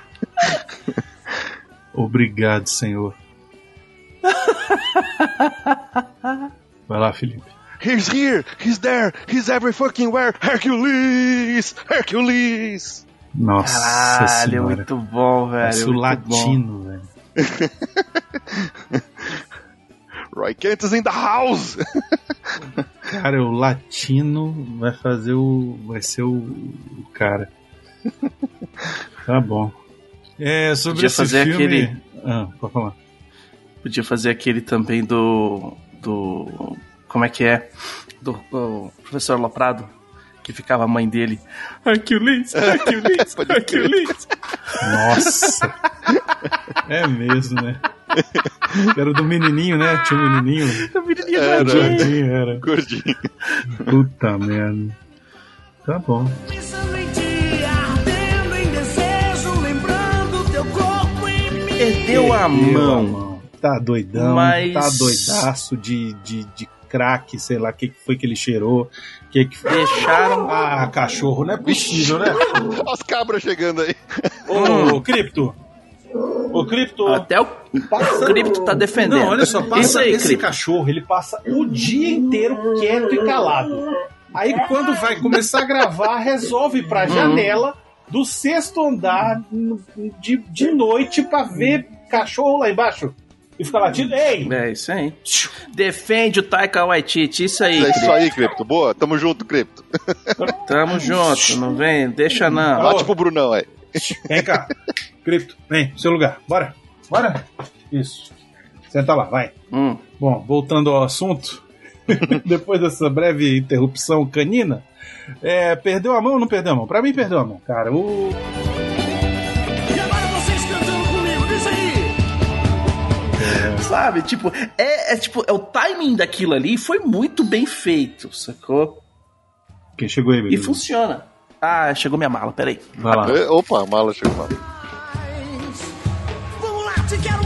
<laughs> Obrigado, Senhor. <laughs> Vai lá, Felipe. He's here, he's there, he's every fucking where. Hercules! Hercules! Nossa Caralho, senhora. muito bom, velho. Parece o muito latino, velho. <laughs> Roy Kent is in the house! <laughs> Cara, o latino vai fazer o. Vai ser o, o cara. Tá bom. É, sobre Podia esse fazer filme. aquele- Ah, pode falar. Podia fazer aquele também do. do. Como é que é? Do, do professor Loprado, que ficava a mãe dele. Hercules, Hercules. <laughs> Hercules. Nossa! é mesmo, né? Era do menininho, né? Tinha um menininho. A menininha Era. Gordinho, era. Gordinho. Puta merda. Tá bom. Perdeu a mão. Tá doidão, Mas- tá doidaço de, de, de crack, sei lá, o que, que foi que ele cheirou. Que que foi. Deixaram. Ah, cachorro, não é possível, né? <laughs> As cabras chegando aí. Ô, Cripto! Ô, Cripto! Até o, o Cripto tá defendendo. Não, olha só, passa aí, esse Cripto. cachorro, ele passa o dia inteiro quieto e calado. Aí quando vai começar a gravar, resolve ir pra Uhum. janela do sexto andar de, de noite pra ver cachorro lá embaixo. E fica latindo, ei! É isso aí. Defende o Taika Waititi, isso aí, É isso aí, Cripto. Boa, tamo junto, Cripto. <laughs> Tamo junto, não vem, deixa não. Bate pro Brunão aí. Vem cá. Cripto, vem, seu lugar. Bora. Bora. Isso. Senta lá, vai. Hum. Bom, voltando ao assunto, <laughs> depois dessa breve interrupção canina, é, perdeu a mão ou não perdeu a mão? Pra mim, perdeu a mão, cara. O... E aí. Sabe, tipo, é, é tipo, é o timing daquilo ali foi muito bem feito, sacou? Quem chegou aí, E beleza? funciona. Ah, chegou minha mala, peraí. Vai lá. É, Opa, a mala chegou. Mala. Vamos lá, te quero